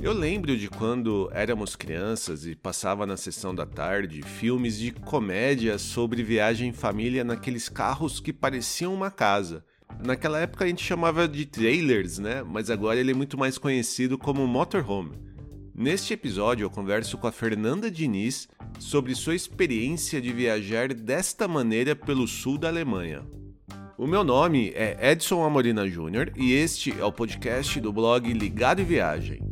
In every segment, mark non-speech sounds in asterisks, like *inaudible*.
Eu lembro de quando éramos crianças e passava na sessão da tarde filmes de comédia sobre viagem em família naqueles carros que pareciam uma casa. Naquela época a gente chamava de trailers, né? Mas agora ele é muito mais conhecido como motorhome. Neste episódio eu converso com a Fernanda Diniz sobre sua experiência de viajar desta maneira pelo sul da Alemanha. O meu nome é Edson Amorina Júnior e este é o podcast do blog Ligado e Viagem.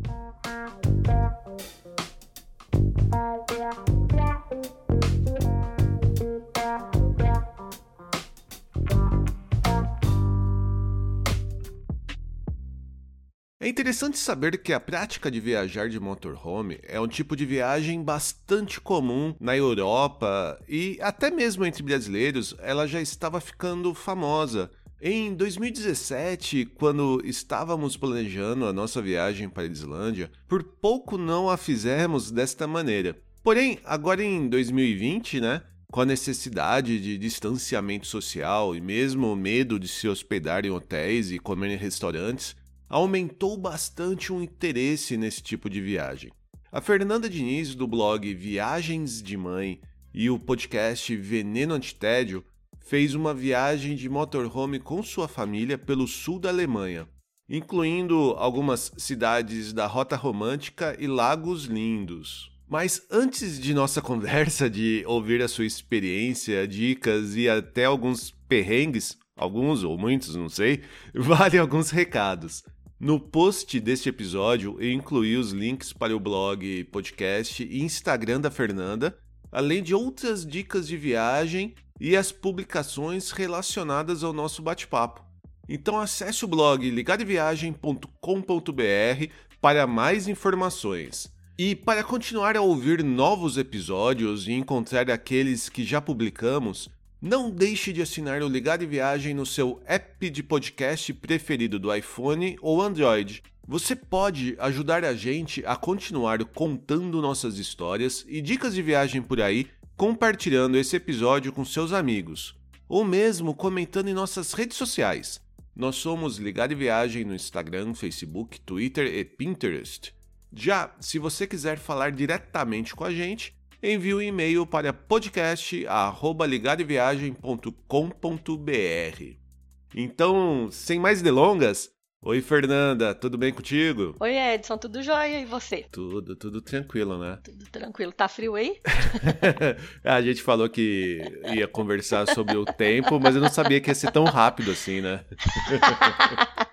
Interessante saber que a prática de viajar de motorhome é um tipo de viagem bastante comum na Europa e até mesmo entre brasileiros ela já estava ficando famosa. Em 2017, quando estávamos planejando a nossa viagem para a Islândia, por pouco não a fizemos desta maneira. Porém, agora em 2020, né, com a necessidade de distanciamento social e mesmo o medo de se hospedar em hotéis e comer em restaurantes, aumentou bastante o interesse nesse tipo de viagem. A Fernanda Diniz, do blog Viagens de Mãe e o podcast Veneno Antitédio, fez uma viagem de motorhome com sua família pelo sul da Alemanha, incluindo algumas cidades da Rota Romântica e lagos lindos. Mas antes de nossa *laughs* conversa, de ouvir a sua experiência, dicas e até alguns perrengues, alguns ou muitos, não sei, *laughs* vale alguns recados. No post deste episódio, eu incluí os links para o blog, podcast e Instagram da Fernanda, além de outras dicas de viagem e as publicações relacionadas ao nosso bate-papo. Então acesse o blog ligadeviagem.com.br para mais informações. E para continuar a ouvir novos episódios e encontrar aqueles que já publicamos, não deixe de assinar o Ligado e Viagem no seu app de podcast preferido do iPhone ou Android. Você pode ajudar a gente a continuar contando nossas histórias e dicas de viagem por aí, compartilhando esse episódio com seus amigos, ou mesmo comentando em nossas redes sociais. Nós somos Ligado e Viagem no Instagram, Facebook, Twitter e Pinterest. Já se você quiser falar diretamente com a gente, envie um e-mail para podcast@ligadeviagem.com.br. Então, sem mais delongas, Oi, Fernanda, tudo bem contigo? Oi, Edson, tudo jóia e você? Tudo, tudo tranquilo, né? Tudo tranquilo. Tá frio aí? *laughs* a gente falou que ia conversar sobre o tempo, mas eu não sabia que ia ser tão rápido assim, né? *laughs*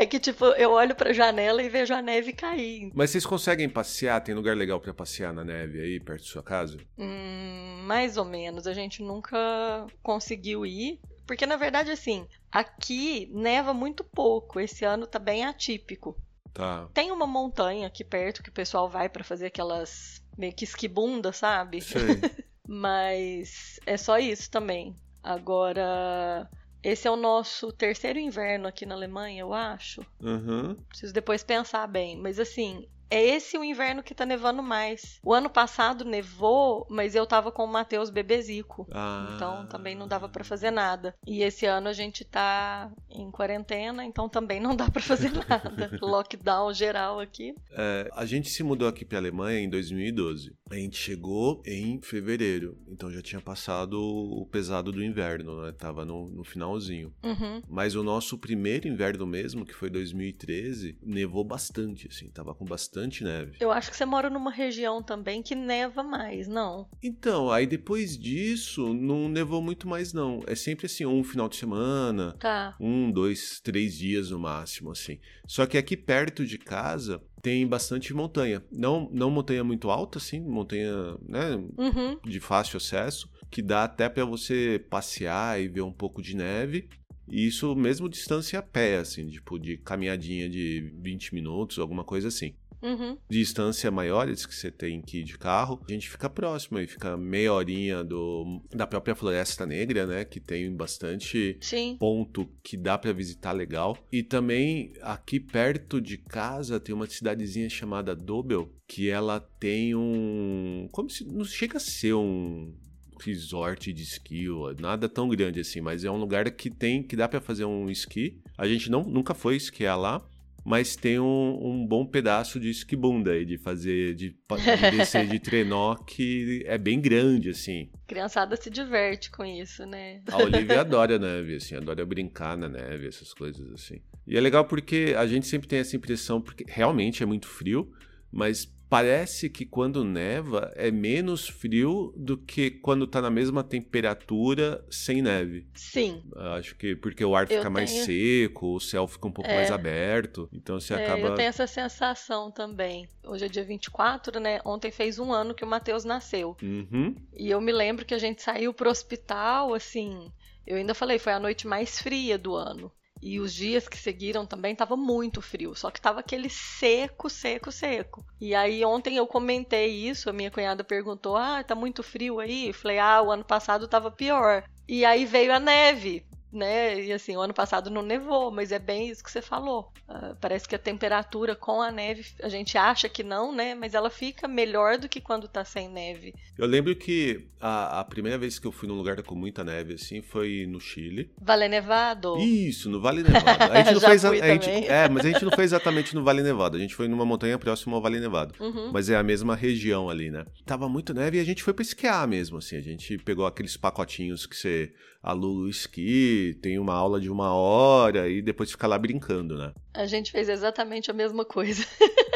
É que, tipo, eu olho pra janela e vejo a neve cair. Mas vocês conseguem passear? Tem lugar legal para passear na neve aí, perto da sua casa? Hum, mais ou menos. A gente nunca conseguiu ir. Porque, na verdade, assim, aqui neva muito pouco. Esse ano tá bem atípico. Tá. Tem uma montanha aqui perto que o pessoal vai para fazer aquelas meio que esquibunda, sabe? Sei. *laughs* Mas é só isso também. Agora, esse é o nosso terceiro inverno aqui na Alemanha, eu acho. Uhum. Preciso depois pensar bem. Mas assim, é esse o inverno que tá nevando mais. O ano passado nevou, mas eu tava com o Matheus bebezico. Ah. Então também não dava para fazer nada. E esse ano a gente tá em quarentena, então também não dá para fazer *laughs* nada. Lockdown geral aqui. É, a gente se mudou aqui pra Alemanha em 2012. A gente chegou em fevereiro, então já tinha passado o pesado do inverno, né? Tava no, no finalzinho. Uhum. Mas o nosso primeiro inverno mesmo, que foi 2013, nevou bastante, assim, tava com bastante neve. Eu acho que você mora numa região também que neva mais, não? Então, aí depois disso, não nevou muito mais, não. É sempre assim, um final de semana, Tá. um, dois, três dias no máximo, assim. Só que aqui perto de casa tem bastante montanha. Não, não montanha muito alta, assim, montanha, né, Uhum. de fácil acesso, que dá até para você passear e ver um pouco de neve. E isso mesmo distância a pé, assim, tipo de caminhadinha de 20 minutos, alguma coisa assim. Uhum. Distância maiores que você tem que ir de carro, a gente fica próximo aí, fica meia horinha do, da própria Floresta Negra, né? Que tem bastante Sim. ponto que dá pra visitar legal. E também aqui perto de casa tem uma cidadezinha chamada Dobel, que ela tem um. Como se. Não chega a ser um. resort de esqui, nada tão grande assim, mas é um lugar que tem que dá para fazer um esqui. A gente não, nunca foi esquiar lá, mas tem um, um bom pedaço de esquibunda aí, de fazer, de, de descer de trenó, que é bem grande, assim. Criançada se diverte com isso, né? A Olivia adora neve, assim, adora brincar na neve, essas coisas assim. E é legal porque a gente sempre tem essa impressão, porque realmente é muito frio, mas parece que quando neva é menos frio do que quando tá na mesma temperatura sem neve. Sim. Acho que porque o ar fica tenho... mais seco, o céu fica um pouco é. mais aberto, então você é, acaba... Eu tenho essa sensação também. Hoje é dia 24, né? Ontem fez um ano que o Matheus nasceu. Uhum. E eu me lembro que a gente saiu pro hospital, assim... Eu ainda falei, foi a noite mais fria do ano. E os dias que seguiram também estava muito frio, só que estava aquele seco, seco, seco. E aí ontem eu comentei isso, a minha cunhada perguntou: "Ah, tá muito frio aí?" Eu falei: "Ah, o ano passado estava pior". E aí veio a neve né? E assim, o ano passado não nevou, mas é bem isso que você falou. Uh, parece que a temperatura com a neve, a gente acha que não, né? Mas ela fica melhor do que quando tá sem neve. Eu lembro que a, a primeira vez que eu fui num lugar com muita neve, assim, foi no Chile. Vale Nevado? Isso, no Vale Nevado. A gente *laughs* não fez a, a gente, É, mas a gente não foi exatamente no Vale Nevado. A gente foi numa montanha próxima ao Vale Nevado. Uhum. Mas é a mesma região ali, né? Tava muito neve e a gente foi pra esquiar mesmo, assim. A gente pegou aqueles pacotinhos que você alula o esqui, tem uma aula de uma hora e depois fica lá brincando, né? A gente fez exatamente a mesma coisa.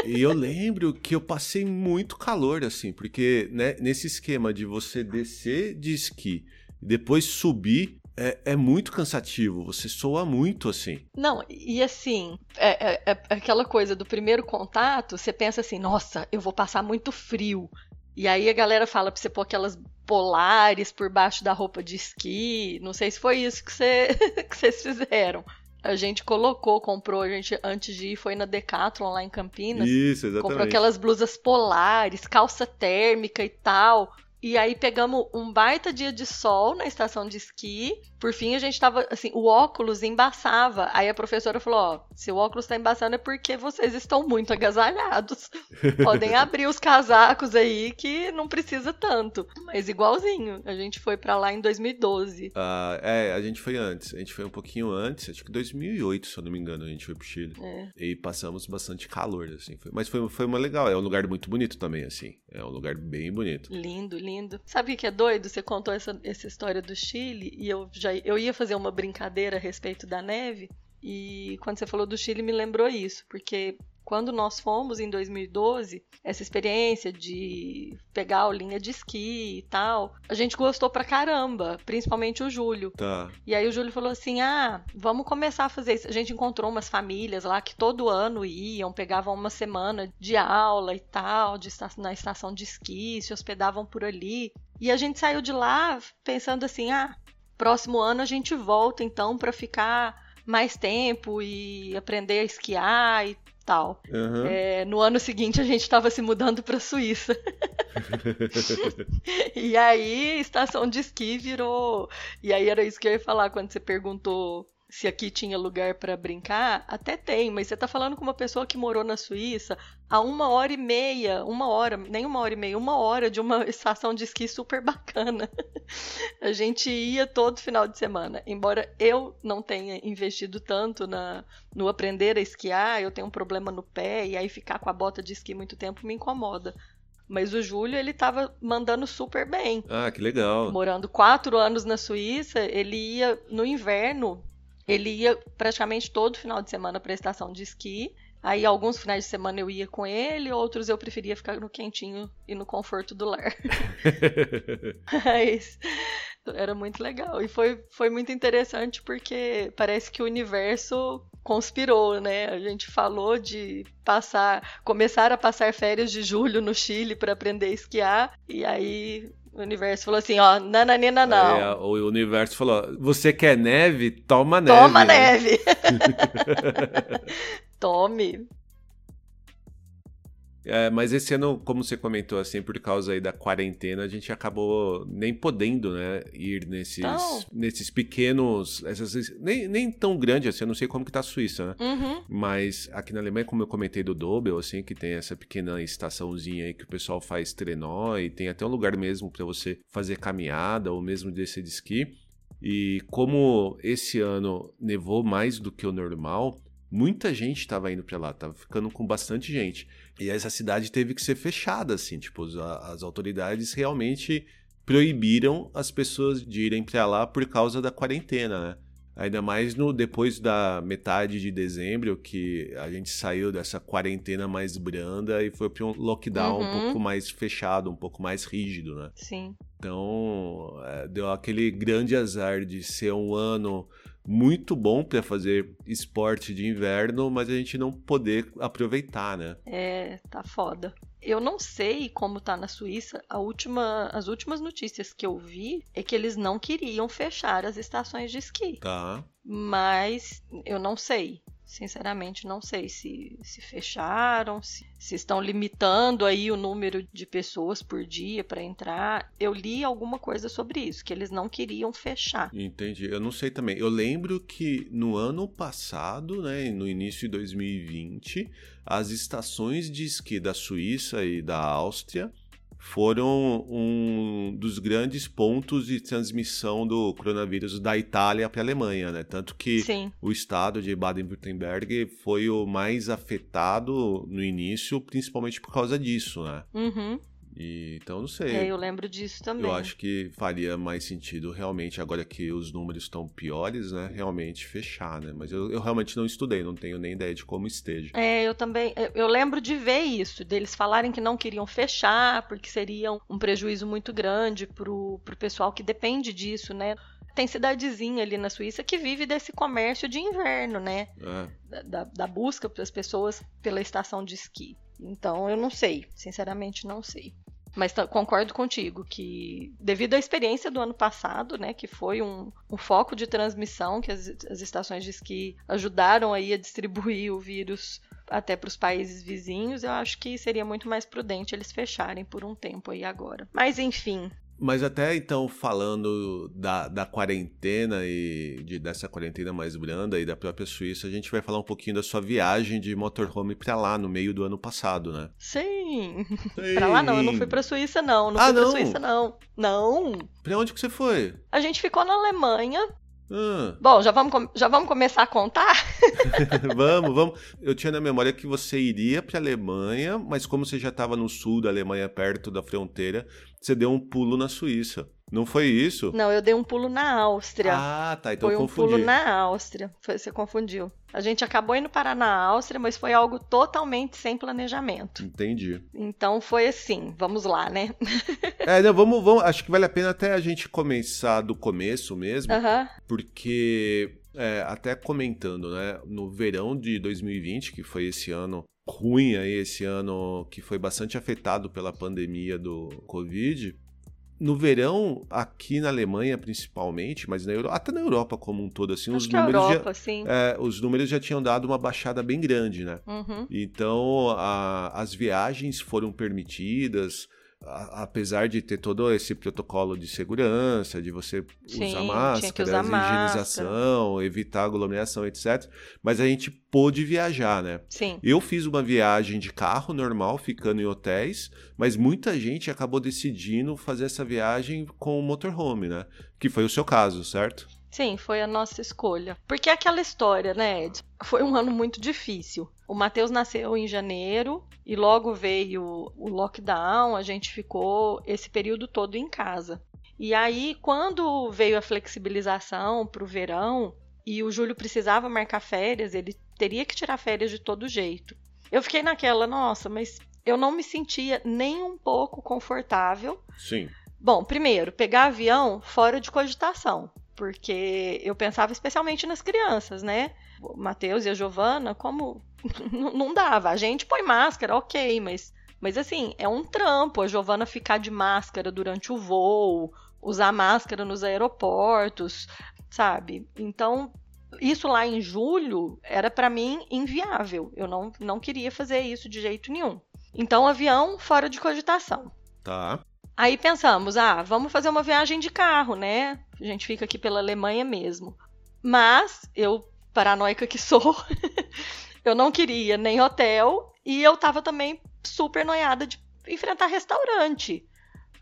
e eu lembro que eu passei muito calor, assim, porque né, nesse esquema de você descer de esqui e depois subir, é, é, muito cansativo, você soa muito assim. Não, e assim, é, é, é, aquela coisa do primeiro contato, você pensa assim, nossa, eu vou passar muito frio. E aí a galera fala pra você pôr aquelas polares por baixo da roupa de esqui. Não sei se foi isso que, você, *laughs* que vocês fizeram. A gente colocou, comprou, a gente antes de ir foi na Decathlon lá em Campinas. Isso, exatamente. Comprou aquelas blusas polares, calça térmica e tal. E aí pegamos um baita dia de sol na estação de esqui. Por fim, a gente tava, assim, o óculos embaçava. Aí a professora falou: Ó, se o óculos tá embaçando é porque vocês estão muito agasalhados. *laughs* Podem abrir os casacos aí que não precisa tanto. Mas igualzinho, a gente foi para lá em 2012. Ah, é, a gente foi antes. A gente foi um pouquinho antes, acho que 2008, se eu não me engano, a gente foi pro Chile. É. E passamos bastante calor, assim. Foi, mas foi, foi uma legal. É um lugar muito bonito também, assim. É um lugar bem bonito. Lindo, lindo. Sabe o que é doido? Você contou essa, essa história do Chile e eu já eu ia fazer uma brincadeira a respeito da neve. E quando você falou do Chile, me lembrou isso, porque quando nós fomos em 2012, essa experiência de pegar a linha de esqui e tal, a gente gostou pra caramba, principalmente o Júlio. Tá. E aí o Júlio falou assim: ah, vamos começar a fazer isso. A gente encontrou umas famílias lá que todo ano iam, pegavam uma semana de aula e tal, de, na estação de esqui, se hospedavam por ali. E a gente saiu de lá pensando assim: ah, próximo ano a gente volta então para ficar mais tempo e aprender a esquiar e tal. Uhum. É, no ano seguinte a gente estava se mudando para Suíça. *laughs* e aí estação de esqui virou. E aí era isso que eu ia falar quando você perguntou se aqui tinha lugar para brincar, até tem, mas você está falando com uma pessoa que morou na Suíça a uma hora e meia, uma hora, nem uma hora e meia, uma hora de uma *laughs* estação de esqui super bacana. a gente ia todo final de semana. Embora eu não tenha investido tanto na, no aprender a esquiar, eu tenho um problema no pé e aí ficar com a bota de esqui muito tempo me incomoda. Mas o Júlio, ele tava mandando super bem. Ah, que legal. Morando quatro anos na Suíça, ele ia no inverno ele ia praticamente todo final de semana para a estação de esqui. Aí alguns finais de semana eu ia com ele, outros eu preferia ficar no quentinho e no conforto do lar. *laughs* Mas era muito legal. E foi, foi muito interessante porque parece que o universo conspirou, né? A gente falou de passar, começar a passar férias de julho no Chile para aprender a esquiar, e aí o universo falou assim, ó, nananina não. É, o universo falou, você quer neve? Toma neve. Toma neve. *laughs* Tome. É, mas esse ano, como você comentou, assim, por causa aí da quarentena, a gente acabou nem podendo, né, ir nesses, Então. nesses pequenos, essas, nem, nem tão grande assim, eu não sei como que tá a Suíça, né? Uhum. Mas aqui na Alemanha, como eu comentei do Dobel, assim, que tem essa pequena estaçãozinha aí que o pessoal faz trenó e tem até um lugar mesmo para você fazer caminhada ou mesmo descer de esqui. E como esse ano nevou mais do que o normal, muita gente estava indo para lá, tava ficando com bastante gente. E essa cidade teve que ser fechada, assim, tipo, as, autoridades realmente proibiram as pessoas de irem para lá por causa da quarentena, né? Ainda mais no depois da metade de dezembro, que a gente saiu dessa quarentena mais branda e foi para um lockdown um Uhum. pouco mais fechado, um pouco mais rígido, né? Sim. Então, é, deu aquele grande azar de ser um ano muito bom para fazer esporte de inverno, mas a gente não poder aproveitar, né? É, tá foda. Eu não sei como tá na Suíça. A última, as últimas notícias que eu vi é que eles não queriam fechar as estações de esqui. Tá. Mas eu não sei. Sinceramente, não sei se, se fecharam, se, se estão limitando aí o número de pessoas por dia para entrar. Eu li alguma coisa sobre isso, que eles não queriam fechar. Entendi. Eu não sei também. Eu lembro que no ano passado, né, no início de 2020, as estações de esqui da Suíça e da Áustria foram um dos grandes pontos de transmissão do coronavírus da Itália para a Alemanha, né? Tanto que Sim, o estado de Baden-Württemberg foi o mais afetado no início, principalmente por causa disso, né? uhum. E, então, não sei. É, eu lembro disso também. Eu acho que faria mais sentido realmente, agora que os números estão piores, né? Realmente fechar, né? Mas eu, eu realmente não estudei, não tenho nem ideia de como esteja. É, eu também. eu- Eu lembro de ver isso, deles falarem que não queriam fechar, porque seria um- prejuízo muito grande pro, pro pessoal que depende disso, né? Tem cidadezinha ali na Suíça que vive desse comércio de inverno, né? É. Da, da- da busca das pessoas pela estação de esqui. Então eu não sei, sinceramente não sei. Mas concordo contigo que, devido à experiência do ano passado, né, que foi um, um foco de transmissão, que as, as estações de esqui ajudaram aí a distribuir o vírus até para os países vizinhos, eu acho que seria muito mais prudente eles fecharem por um tempo aí agora. Mas enfim, Mas até então, falando da, da quarentena e de, dessa quarentena mais branda e da própria Suíça, a gente vai falar um pouquinho da sua viagem de motorhome pra lá no meio do ano passado, né? sim. Pra lá não, eu não fui pra Suíça não, não Ah, fui pra não? Suíça não. Não. Pra onde que você foi? A gente ficou na Alemanha. Ah, Bom, já vamos, já vamos começar a contar? *laughs* vamos, vamos. Eu tinha na memória que você iria pra Alemanha, mas como você já estava no sul da Alemanha, perto da fronteira, você deu um pulo na Suíça. Não foi isso? Não, eu dei um pulo na Áustria. Ah, tá. Então foi eu um confundi. pulo na Áustria. Foi, você confundiu. A gente acabou indo parar na Áustria, mas foi algo totalmente sem planejamento. Entendi. Então foi assim, vamos lá, né? *laughs* É, não, vamos, vamos. Acho que vale a pena até a gente começar do começo mesmo. Aham. porque é, até comentando, né, no verão de 2020, que foi esse ano ruim aí, esse ano que foi bastante afetado pela pandemia do Covid, no verão, aqui na Alemanha principalmente, mas na Euro... até na Europa como um todo, assim, os Acho números, Europa, sim. já, é, os números já tinham dado uma baixada bem grande, né? Uhum. Então, a- as viagens foram permitidas, a- apesar de ter todo esse protocolo de segurança, de você Sim, usar máscara, usar higienização, evitar aglomeração, etc. Mas a gente pôde viajar, né? Sim. Eu fiz uma viagem de carro normal, ficando em hotéis, mas muita gente acabou decidindo fazer essa viagem com o motorhome, né? Que foi o seu caso, certo? Sim, foi a nossa escolha. Porque é aquela história, né, Ed? Foi um ano muito difícil. O Matheus nasceu em janeiro e logo veio o lockdown, a gente ficou esse período todo em casa. E aí, quando veio a flexibilização para o verão e o Júlio precisava marcar férias, ele teria que tirar férias de todo jeito. Eu fiquei naquela, nossa, mas eu não me sentia nem um pouco confortável Sim. Bom, primeiro, pegar avião fora de cogitação, porque eu pensava especialmente nas crianças, né? O Matheus e a Giovana, como *laughs* não dava. A gente põe máscara, ok, mas, mas assim, é um trampo a Giovana ficar de máscara durante o voo, usar máscara nos aeroportos, sabe? Então, isso lá em julho era pra mim inviável. Eu não, não queria fazer isso de jeito nenhum. Então, avião fora de cogitação. Tá. Aí pensamos, ah, vamos fazer uma viagem de carro, né? A gente fica aqui pela Alemanha mesmo. Mas eu, paranoica que sou, *laughs* eu não queria nem hotel e eu tava também super noiada de enfrentar restaurante.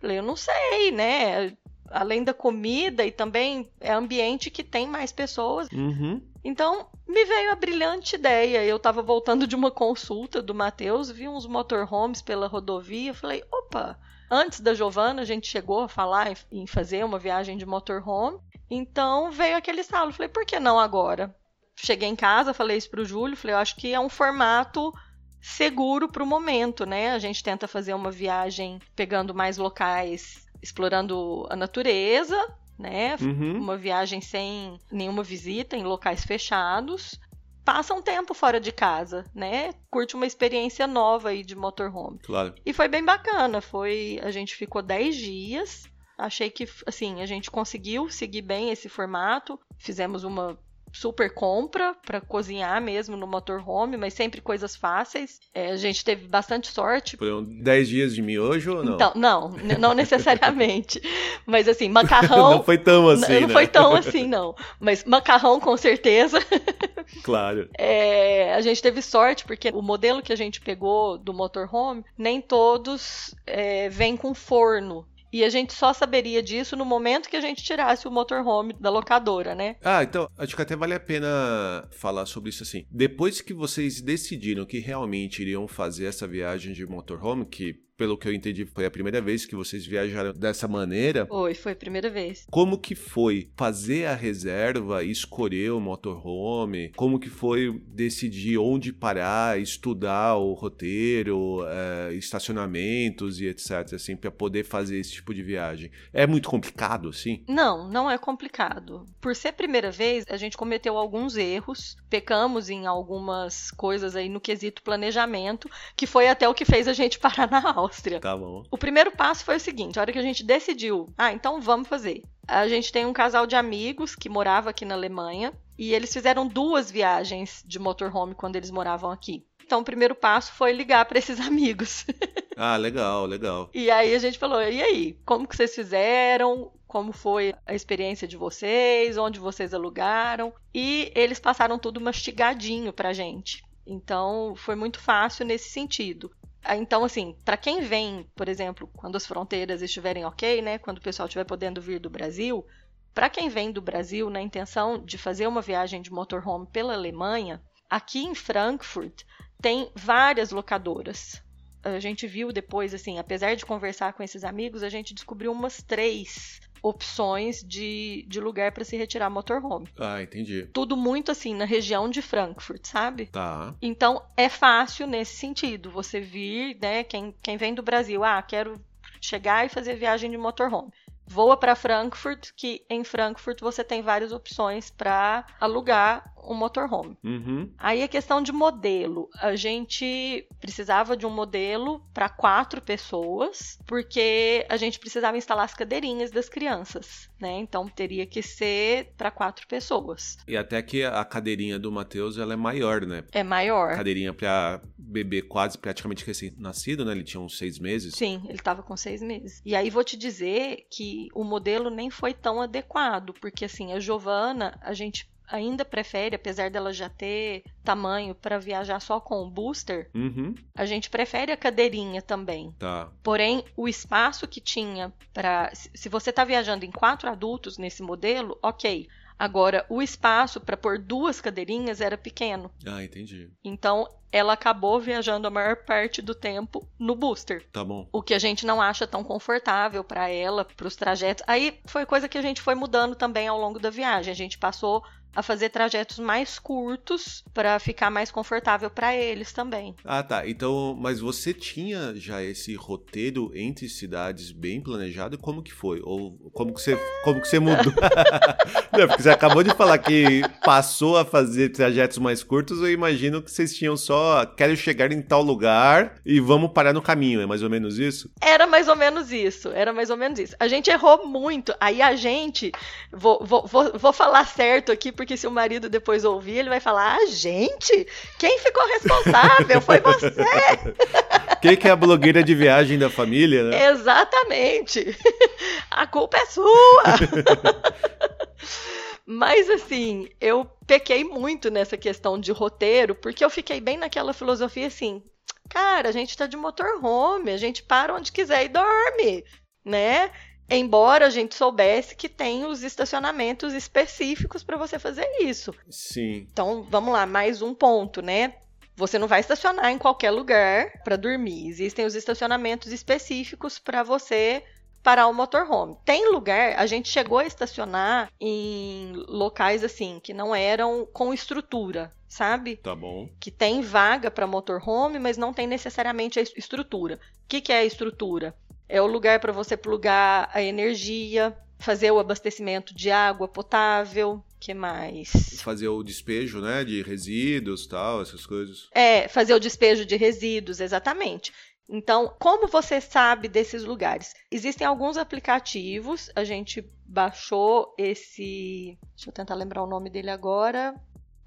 Falei, eu não sei, né? Além da comida e também é ambiente que tem mais pessoas. Uhum. Então, me veio a brilhante ideia. Eu estava voltando de uma consulta do Matheus, vi uns motorhomes pela rodovia, falei, opa, antes da Giovana a gente chegou a falar em fazer uma viagem de motorhome. Então veio aquele estalo, falei, por que não agora? Cheguei em casa, falei isso pro Júlio, falei, eu acho que é um formato seguro para o momento, né? A gente tenta fazer uma viagem pegando mais locais, explorando a natureza, né? Uhum. Uma viagem sem nenhuma visita em locais fechados. Passa um tempo fora de casa, né? Curte uma experiência nova aí de motorhome. Claro. E foi bem bacana. Foi, a gente ficou 10 dias. Achei que assim, a gente conseguiu seguir bem esse formato. Fizemos uma super compra para cozinhar mesmo no motorhome, mas sempre coisas fáceis. É, a gente teve bastante sorte. Foram 10 dias de miojo ou não? Então, não, *laughs* não necessariamente. mas assim, macarrão. não foi tão assim. Não né? foi tão *laughs* assim, não. Mas macarrão, com certeza. *laughs* claro. É, a gente teve sorte, porque o modelo que a gente pegou do motorhome, nem todos é, vêm com forno. E a gente só saberia disso no momento que a gente tirasse o motorhome da locadora, né? Ah, então acho que até vale a pena falar sobre isso assim. Depois que vocês decidiram que realmente iriam fazer essa viagem de motorhome, que pelo que eu entendi, foi a primeira vez que vocês viajaram dessa maneira. Foi, foi a primeira vez. Como que foi fazer a reserva, escolher o motorhome? Como que foi decidir onde parar, estudar o roteiro, é, estacionamentos e etc, assim, para poder fazer esse tipo de viagem? É muito complicado, assim? Não, não é complicado. Por ser a primeira vez, a gente cometeu alguns erros, pecamos em algumas coisas aí no quesito planejamento, que foi até o que fez a gente *laughs* parar na Áustria. Áustria. Tá bom. O primeiro passo foi o seguinte: a hora que a gente decidiu, ah, então vamos fazer. A gente tem um casal de amigos que morava aqui na Alemanha e eles fizeram duas viagens de motorhome quando eles moravam aqui. Então, o primeiro passo foi ligar para esses *laughs* amigos. ah, legal, legal. E aí a gente falou: e aí, como que vocês fizeram? Como foi a experiência de vocês? Onde vocês alugaram? E eles passaram tudo mastigadinho pra gente. Então, foi muito fácil nesse sentido. Ah, então, assim, para quem vem, por exemplo, quando as fronteiras estiverem ok, né, quando o pessoal estiver podendo vir do Brasil, para quem vem do Brasil na intenção de fazer uma viagem de motorhome pela Alemanha, aqui em Frankfurt tem várias locadoras. A gente viu depois, assim, apesar de conversar com esses amigos, a gente descobriu umas três opções de, de lugar para se retirar motorhome. Ah, entendi. Tudo muito assim na região de Frankfurt, sabe? Tá. Então é fácil nesse sentido. Você vir, né? Quem, quem vem do Brasil, ah, quero chegar e fazer viagem de motorhome voa para Frankfurt, que em Frankfurt você tem várias opções para alugar um motorhome. Uhum. Aí a questão de modelo, a gente precisava de um modelo para quatro pessoas, porque a gente precisava instalar as cadeirinhas das crianças, né? Então teria que ser para quatro pessoas. E até que a cadeirinha do Matheus ela é maior, né? É maior. Cadeirinha para bebê quase praticamente recém-nascido, né? Ele tinha uns seis meses. Sim, ele estava com seis meses. E aí vou te dizer que o modelo nem foi tão adequado, porque assim, a Giovana, a gente ainda prefere, apesar dela já ter tamanho para viajar só com o booster, uhum. a gente prefere a cadeirinha também. Tá. Porém, o espaço que tinha para. Se você está viajando em quatro adultos nesse modelo, ok. Agora, o espaço para pôr duas cadeirinhas era pequeno. Ah, entendi. Então, ela acabou viajando a maior parte do tempo no booster. Tá bom. O que a gente não acha tão confortável para ela, para os trajetos. Aí foi coisa que a gente foi mudando também ao longo da viagem. A gente passou a fazer trajetos mais curtos para ficar mais confortável para eles também. Ah, tá. Então, mas você tinha já esse roteiro entre cidades bem planejado? Como que foi? Ou como que você, como que você mudou? *laughs* Não, porque você acabou de falar que passou a fazer trajetos mais curtos. Eu imagino que vocês tinham só quero chegar em tal lugar e vamos parar no caminho. É mais ou menos isso? Era mais ou menos isso. Era mais ou menos isso. A gente errou muito. Aí a gente vou, vou, vou, vou falar certo aqui porque se o marido depois ouvir, ele vai falar: ah, gente, quem ficou responsável? Foi você! *laughs* Quem que é a blogueira de viagem da família, né? Exatamente! *laughs* A culpa é sua! *laughs* Mas assim, eu pequei muito nessa questão de roteiro, porque eu fiquei bem naquela filosofia assim, cara, a gente tá de motorhome, a gente para onde quiser e dorme, né? Embora a gente soubesse que tem os estacionamentos específicos para você fazer isso. Sim. Então, vamos lá, mais um ponto, né? Você não vai estacionar em qualquer lugar para dormir. Existem os estacionamentos específicos para você parar o motorhome. Tem lugar, a gente chegou a estacionar em locais assim que não eram com estrutura, sabe? Tá bom. Que tem vaga para motorhome, mas não tem necessariamente a estrutura. O que, que é a estrutura? É o lugar para você plugar a energia, fazer o abastecimento de água potável, que mais? Fazer o despejo, né, de resíduos, tal, essas coisas. É, fazer o despejo de resíduos, exatamente. Então, como você sabe desses lugares? Existem alguns aplicativos, a gente baixou esse. Deixa eu tentar lembrar o nome dele agora.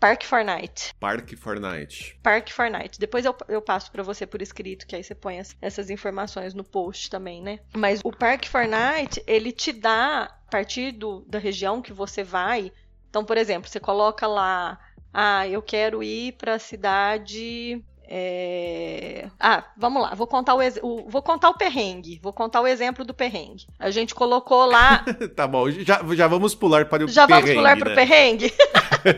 Park Fortnite. Park Fortnite. Park Fortnite. Depois eu, eu passo para você por escrito, que aí você põe as, essas informações no post também, né? Mas o Park Fortnite, ele te dá, a partir do, da região que você vai. Então, por exemplo, você coloca lá. Ah, eu quero ir para a cidade é... Ah, vamos lá, vou contar o, ex... o, vou contar o perrengue, vou contar o exemplo do perrengue. A gente colocou lá. *laughs* tá bom, já, já vamos pular para o já perrengue. Já vamos pular né? para o perrengue?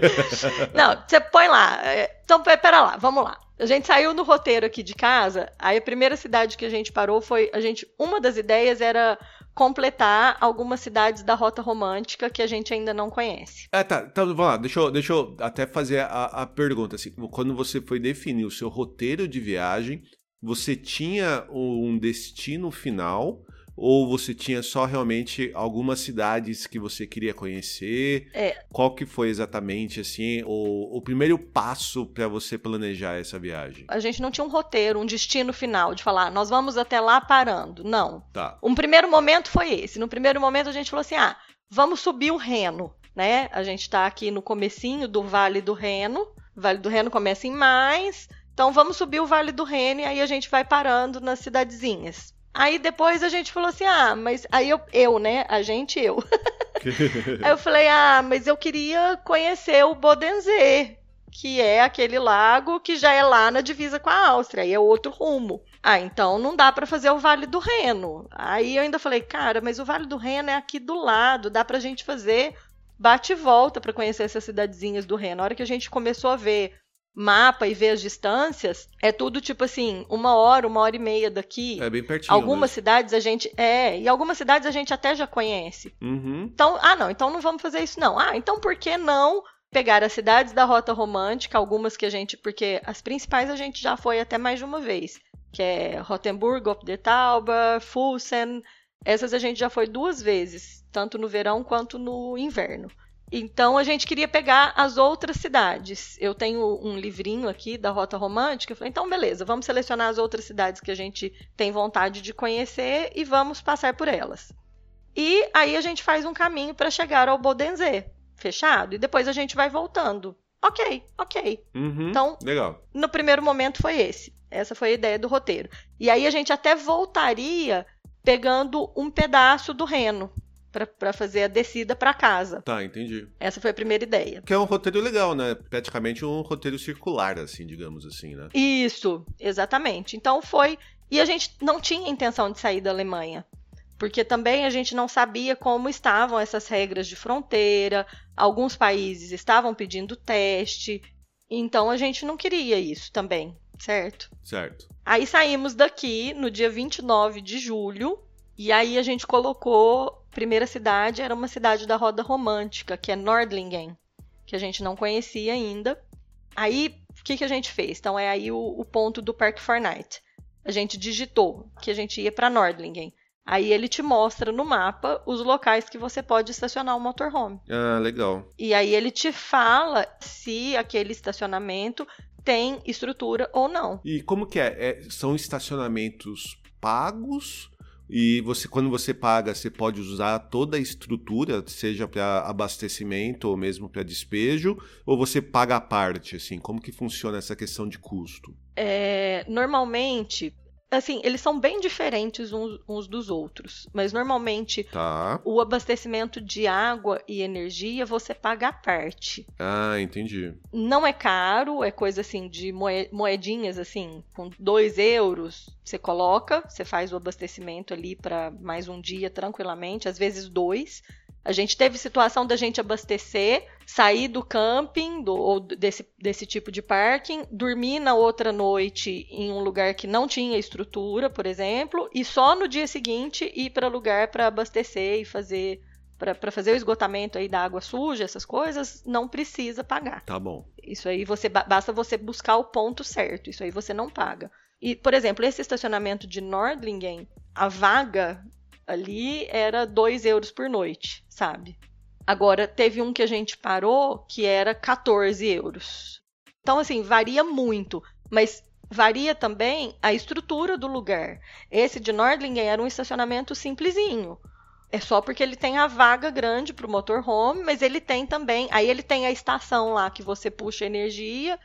*laughs* Não, você põe lá. É, então, pera lá, vamos lá. A gente saiu no roteiro aqui de casa, aí a primeira cidade que a gente parou foi. A gente. Uma das ideias era completar algumas cidades da Rota Romântica que a gente ainda não conhece. Ah, tá. Então, vamos lá. Deixa eu, deixa eu até fazer a, a pergunta. Assim, quando você foi definir o seu roteiro de viagem, você tinha um destino final ou você tinha só realmente algumas cidades que você queria conhecer? É. Qual que foi exatamente assim o, o primeiro passo para você planejar essa viagem? A gente não tinha um roteiro, um destino final de falar, nós vamos até lá parando. Não. Tá. Um primeiro momento foi esse. No primeiro momento a gente falou assim: "Ah, vamos subir o Reno", né? A gente está aqui no comecinho do Vale do Reno. O vale do Reno começa em mais, então vamos subir o Vale do Reno e aí a gente vai parando nas cidadezinhas. Aí depois a gente falou assim: ah, mas aí eu, eu né? A gente, eu. *laughs* aí eu falei: ah, mas eu queria conhecer o Bodensee, que é aquele lago que já é lá na divisa com a Áustria, aí é outro rumo. Ah, então não dá para fazer o Vale do Reno. Aí eu ainda falei: cara, mas o Vale do Reno é aqui do lado, dá pra gente fazer bate e volta para conhecer essas cidadezinhas do Reno. Na hora que a gente começou a ver mapa e ver as distâncias, é tudo tipo assim, uma hora, uma hora e meia daqui. É bem pertinho. Algumas mesmo. cidades a gente. É, e algumas cidades a gente até já conhece. Uhum. Então, ah, não, então não vamos fazer isso, não. Ah, então por que não pegar as cidades da Rota Romântica, algumas que a gente. Porque as principais a gente já foi até mais de uma vez. Que é Rotenburg, Op de Fussen. Essas a gente já foi duas vezes, tanto no verão quanto no inverno. Então a gente queria pegar as outras cidades. Eu tenho um livrinho aqui da Rota Romântica. Eu falei, então beleza, vamos selecionar as outras cidades que a gente tem vontade de conhecer e vamos passar por elas. E aí a gente faz um caminho para chegar ao Bodensee, fechado, e depois a gente vai voltando. Ok, ok. Uhum, então, legal. no primeiro momento foi esse. Essa foi a ideia do roteiro. E aí a gente até voltaria pegando um pedaço do Reno, para fazer a descida para casa. Tá, entendi. Essa foi a primeira ideia. Que é um roteiro legal, né? Praticamente um roteiro circular, assim, digamos assim, né? Isso, exatamente. Então foi. E a gente não tinha intenção de sair da Alemanha. Porque também a gente não sabia como estavam essas regras de fronteira. Alguns países estavam pedindo teste. Então a gente não queria isso também, certo? Certo. Aí saímos daqui no dia 29 de julho. E aí a gente colocou primeira cidade era uma cidade da roda romântica, que é Nordlingen, que a gente não conhecia ainda. Aí, o que, que a gente fez? Então, é aí o, o ponto do Park Fortnite. A gente digitou que a gente ia para Nordlingen. Aí ele te mostra no mapa os locais que você pode estacionar o motorhome. Ah, legal. E aí ele te fala se aquele estacionamento tem estrutura ou não. E como que é? é são estacionamentos pagos E você, quando você paga, você pode usar toda a estrutura, seja para abastecimento ou mesmo para despejo, ou você paga a parte, assim? Como que funciona essa questão de custo? É, normalmente, assim, eles são bem diferentes uns, uns dos outros, mas normalmente Tá. o abastecimento de água e energia você paga à parte. Ah, entendi. Não é caro, é coisa assim de moe- moedinhas assim, com 2 euros você coloca, você faz o abastecimento ali para mais um dia tranquilamente, às vezes dois. A gente teve situação da gente abastecer, sair do camping do, ou desse, desse tipo de parking, dormir na outra noite em um lugar que não tinha estrutura, por exemplo, e só no dia seguinte ir para lugar para abastecer e fazer para fazer o esgotamento aí da água suja, essas coisas, não precisa pagar. Tá bom. Isso aí você ba- basta você buscar o ponto certo. Isso aí você não paga. E, por exemplo, esse estacionamento de Nordlingen, a vaga ali era 2 euros por noite, sabe? Agora, teve um que a gente parou que era 14 euros. Então, assim, varia muito. Mas varia também a estrutura do lugar. Esse de Nordlingen era um estacionamento simplesinho. É só porque ele tem a vaga grande para o motorhome, mas ele tem também. Aí ele tem a estação lá que você puxa energia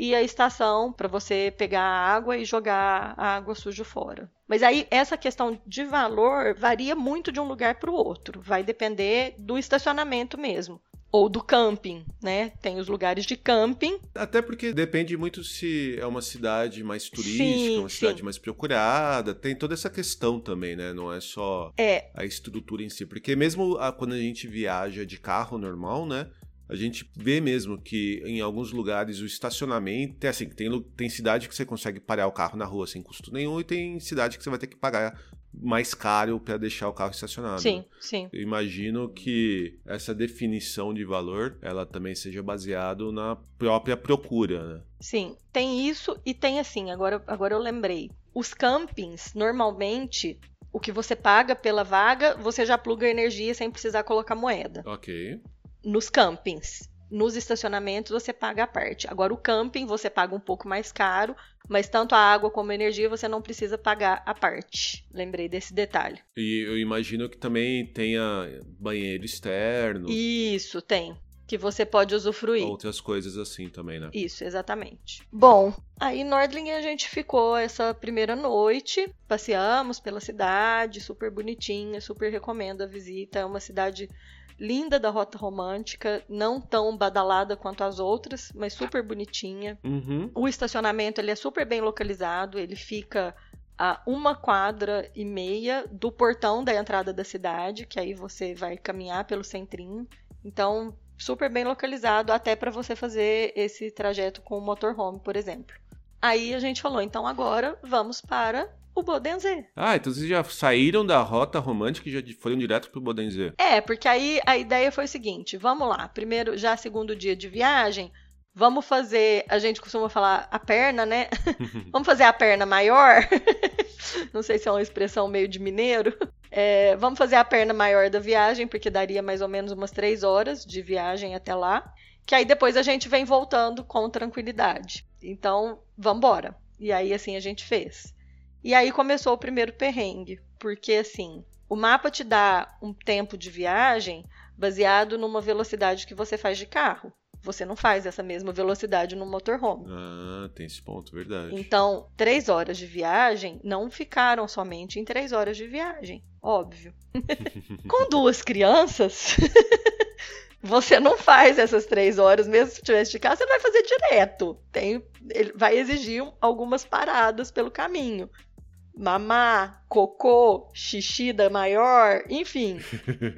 e a estação para você pegar a água e jogar a água suja fora. Mas aí essa questão de valor varia muito de um lugar para o outro. Vai depender do estacionamento mesmo. Ou do camping, né? Tem os lugares de camping. Até porque depende muito se é uma cidade mais turística, Sim, uma cidade sim. mais procurada. Tem toda essa questão também, né? Não é só É, a estrutura em si. Porque mesmo a- quando a gente viaja de carro normal, né? A gente vê mesmo que em alguns lugares o estacionamento é assim, tem, tem cidade que você consegue parar o carro na rua sem custo nenhum e tem cidade que você vai ter que pagar mais caro para deixar o carro estacionado. sim, sim. Eu imagino que essa definição de valor ela também seja baseado na própria procura, né? Sim, tem isso e tem assim, agora, agora eu lembrei. Os campings, normalmente, o que você paga pela vaga, você já pluga a energia sem precisar colocar moeda. Ok. Nos campings. Nos estacionamentos você paga a parte. Agora o camping você paga um pouco mais caro, mas tanto a água como a energia você não precisa pagar a parte. Lembrei desse detalhe. E eu imagino que também tenha banheiro externo, Isso, tem. Que você pode usufruir. outras coisas assim também, né? Isso, exatamente. Bom, aí em Nordlingen a gente ficou essa primeira noite, passeamos pela cidade, super bonitinha, super recomendo a visita. É uma cidade linda da Rota Romântica, não tão badalada quanto as outras, mas super bonitinha. Uhum. O estacionamento ele é super bem localizado, ele fica a uma quadra e meia do portão da entrada da cidade, que aí você vai caminhar pelo centrinho. Então, super bem localizado até para você fazer esse trajeto com o motorhome, por exemplo. Aí a gente falou, então agora vamos para o Bodensee. Ah, então vocês já saíram da rota romântica e já foram direto pro Bodensee. É, porque aí a ideia foi o seguinte: vamos lá, primeiro, já segundo dia de viagem, vamos fazer. A gente costuma falar a perna, né? *laughs* vamos fazer a perna maior. *laughs* Não sei se é uma expressão meio de mineiro. É, vamos fazer a perna maior da viagem, porque daria mais ou menos umas três horas de viagem até lá. Que aí depois a gente vem voltando com tranquilidade. Então, vamos embora. E aí, assim, a gente fez. E aí começou o primeiro perrengue, porque assim, o mapa te dá um tempo de viagem baseado numa velocidade que você faz de carro. Você não faz essa mesma velocidade no motorhome. Ah, tem esse ponto, verdade. Então, três horas de viagem não ficaram somente em três horas de viagem, óbvio. *laughs* Com duas crianças, *laughs* você não faz essas três horas, mesmo se tivesse de carro, você vai fazer direto. Tem, ele vai exigir um- algumas paradas pelo caminho. Mamar, cocô, xixi da maior, enfim.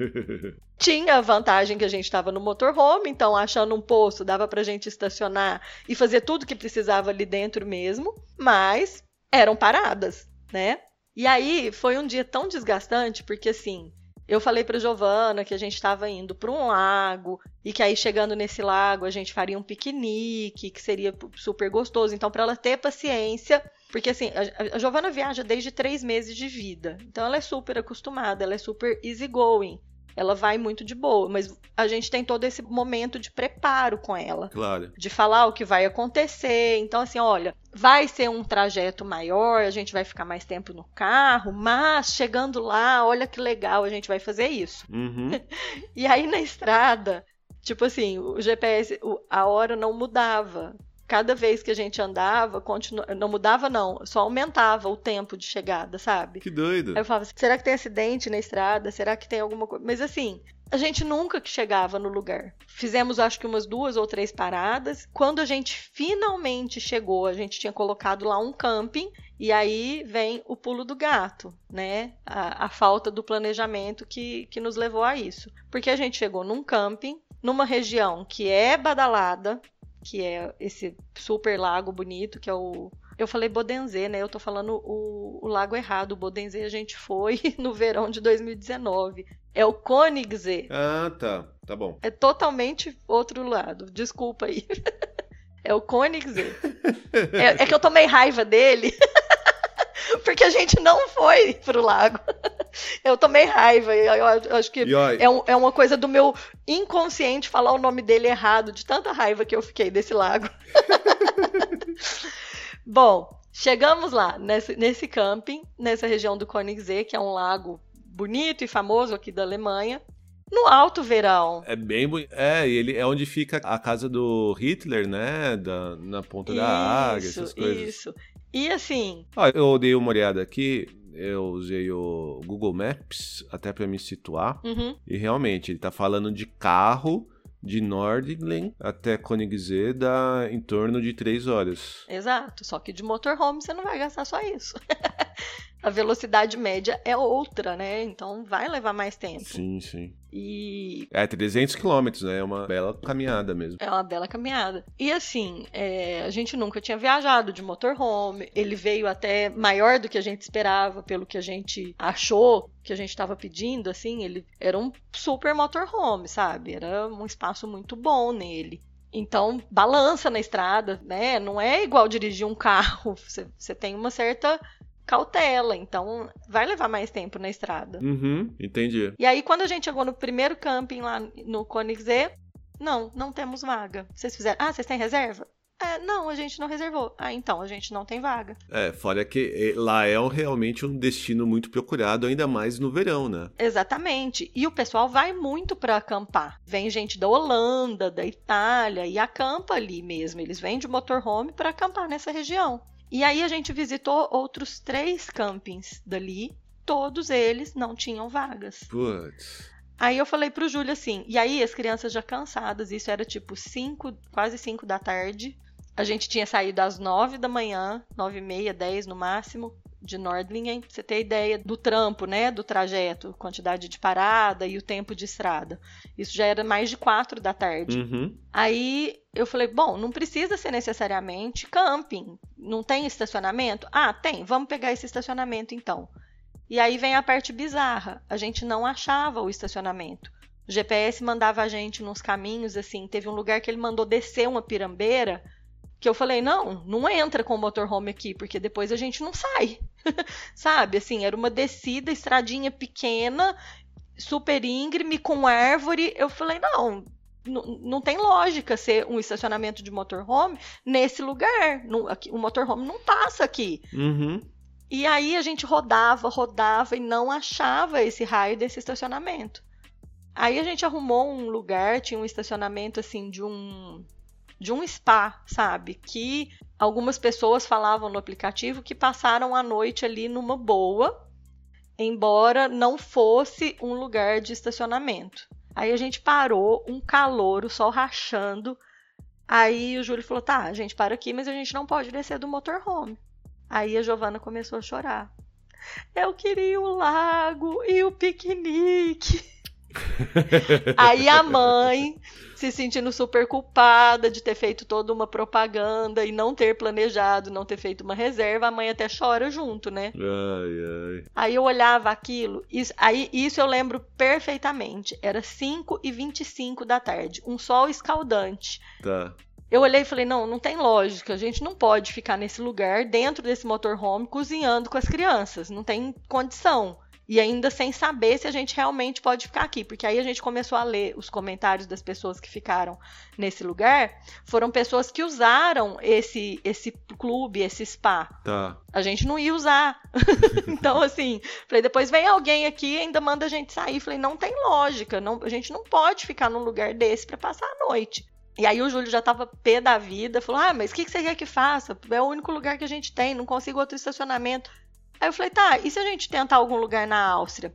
*laughs* Tinha a vantagem que a gente estava no motorhome, então achando um poço dava pra gente estacionar e fazer tudo que precisava ali dentro mesmo, mas eram paradas, né? E aí foi um dia tão desgastante porque assim, eu falei para Giovana que a gente estava indo para um lago e que aí chegando nesse lago a gente faria um piquenique, que seria super gostoso. Então para ela ter paciência, porque assim a, a Giovana viaja desde três meses de vida, então ela é super acostumada, ela é super easygoing. ela vai muito de boa, mas a gente tem todo esse momento de preparo com ela. Claro. De falar o que vai acontecer. Então, assim, olha, vai ser um trajeto maior, a gente vai ficar mais tempo no carro, mas chegando lá, olha que legal, a gente vai fazer isso. Uhum. *laughs* e aí na estrada, tipo assim, o GPS, a hora não mudava cada vez que a gente andava, continu... não mudava não, só aumentava o tempo de chegada, sabe? Que doido. Aí eu falava, será que tem acidente na estrada? Será que tem alguma coisa? Mas assim, a gente nunca chegava no lugar. Fizemos acho que umas duas ou três paradas. Quando a gente finalmente chegou, a gente tinha colocado lá um camping e aí vem o pulo do gato, né? A, a falta do planejamento que, que nos levou a isso. Porque a gente chegou num camping, numa região que é badalada, que é esse super lago bonito, que é o. Eu falei Bodenzê, né? Eu tô falando o, o lago errado. O Bodenzê a gente foi *laughs* no verão de 2019. É o Königssee. Ah, tá. Tá bom. É totalmente outro lado. Desculpa aí. *laughs* É o Königssee. *laughs* é, é que eu tomei raiva dele. *laughs* porque a gente não foi pro lago. *laughs* Eu tomei raiva. Eu acho que é, um, é, uma coisa do meu inconsciente falar o nome dele errado, de tanta raiva que eu fiquei desse lago. *laughs* Bom, chegamos lá, nesse, nesse camping, nessa região do Königssee, que é um lago bonito e famoso aqui da Alemanha. No alto verão. É bem bonito. É, ele é onde fica a casa do Hitler, né? Da, na ponta isso, da águia, essas coisas. Isso. E assim. Eu dei uma olhada aqui eu usei o Google Maps até para me situar. Uhum. E realmente, ele tá falando de carro de Nordling até Königssee dá em torno de 3 horas. Exato, só que de motorhome você não vai gastar só isso. *laughs* a velocidade média é outra, né? Então vai levar mais tempo. Sim, sim. E. É 300 quilômetros, né? É uma bela caminhada mesmo. É uma bela caminhada. E assim, é... a gente nunca tinha viajado de motorhome. Ele veio até maior do que a gente esperava, pelo que a gente achou que a gente estava pedindo. Assim, ele era um super motorhome, sabe? Era um espaço muito bom nele. Então, balança na estrada, né? Não é igual dirigir um carro. *laughs* Você, você tem uma certa cautela, então vai levar mais tempo na estrada. Uhum, entendi. E aí, quando a gente chegou no primeiro camping lá no Koenigsee, não, não temos vaga. Vocês fizeram. Ah, vocês têm reserva? É, não, a gente não reservou. Ah, então, a gente não tem vaga. É, fora que lá é realmente um destino muito procurado, ainda mais no verão, né? Exatamente. E o pessoal vai muito para acampar. Vem gente da Holanda, da Itália e acampa ali mesmo. Eles vêm de motorhome para acampar nessa região. E aí a gente visitou outros três campings dali, todos eles não tinham vagas. Putz. Aí eu falei pro Júlio assim, e aí as crianças já cansadas, isso era tipo 5, quase 5 da tarde. A gente tinha saído às 9 da manhã, 9 e meia, 10 no máximo de Nordlingen, pra você ter ideia do trampo, né, do trajeto, quantidade de parada e o tempo de estrada. Isso já era mais de quatro da tarde. Uhum. Aí eu falei, bom, não precisa ser necessariamente camping, não tem estacionamento? Ah, tem, vamos pegar esse estacionamento então. E aí vem a parte bizarra, a gente não achava o estacionamento. O GPS mandava a gente nos caminhos, assim, teve um lugar que ele mandou descer uma pirambeira, que eu falei, não, não entra com o motorhome aqui, porque depois a gente não sai. *laughs* Sabe, assim, era uma descida, estradinha pequena, super íngreme, com árvore. Eu falei, não, não tem lógica ser um estacionamento de motorhome nesse lugar. Não, aqui, o motorhome não passa aqui. Uhum. E aí a gente rodava, rodava e não achava esse raio desse estacionamento. Aí a gente arrumou um lugar, tinha um estacionamento assim de um de um spa, sabe? Que algumas pessoas falavam no aplicativo que passaram a noite ali numa boa, embora não fosse um lugar de estacionamento. Aí a gente parou, um calor, o sol rachando. Aí o Júlio falou: tá, a gente para aqui, mas a gente não pode descer do motorhome. Aí a Giovana começou a chorar. Eu queria o lago e o piquenique. *laughs* Aí a mãe, se sentindo super culpada de ter feito toda uma propaganda e não ter planejado, não ter feito uma reserva, a mãe até chora junto, né? Ai, ai. Aí eu olhava aquilo, isso, aí isso eu lembro perfeitamente. Era 5 e 25 da tarde, um sol escaldante. Tá. Eu olhei e falei: não, não tem lógica. A gente não pode ficar nesse lugar, dentro desse motorhome, cozinhando com as crianças. Não tem condição. E ainda sem saber se a gente realmente pode ficar aqui, porque aí a gente começou a ler os comentários das pessoas que ficaram nesse lugar, foram pessoas que usaram esse esse clube, esse spa. Tá. A gente não ia usar. *laughs* então assim, falei, depois vem alguém aqui e ainda manda a gente sair. Falei, não tem lógica, não, a gente não pode ficar num lugar desse para passar a noite. E aí o Júlio já tava pé da vida, falou: "Ah, mas o que que você quer que faça? É o único lugar que a gente tem, não consigo outro estacionamento". Aí eu falei, tá, e se a gente tentar algum lugar na Áustria?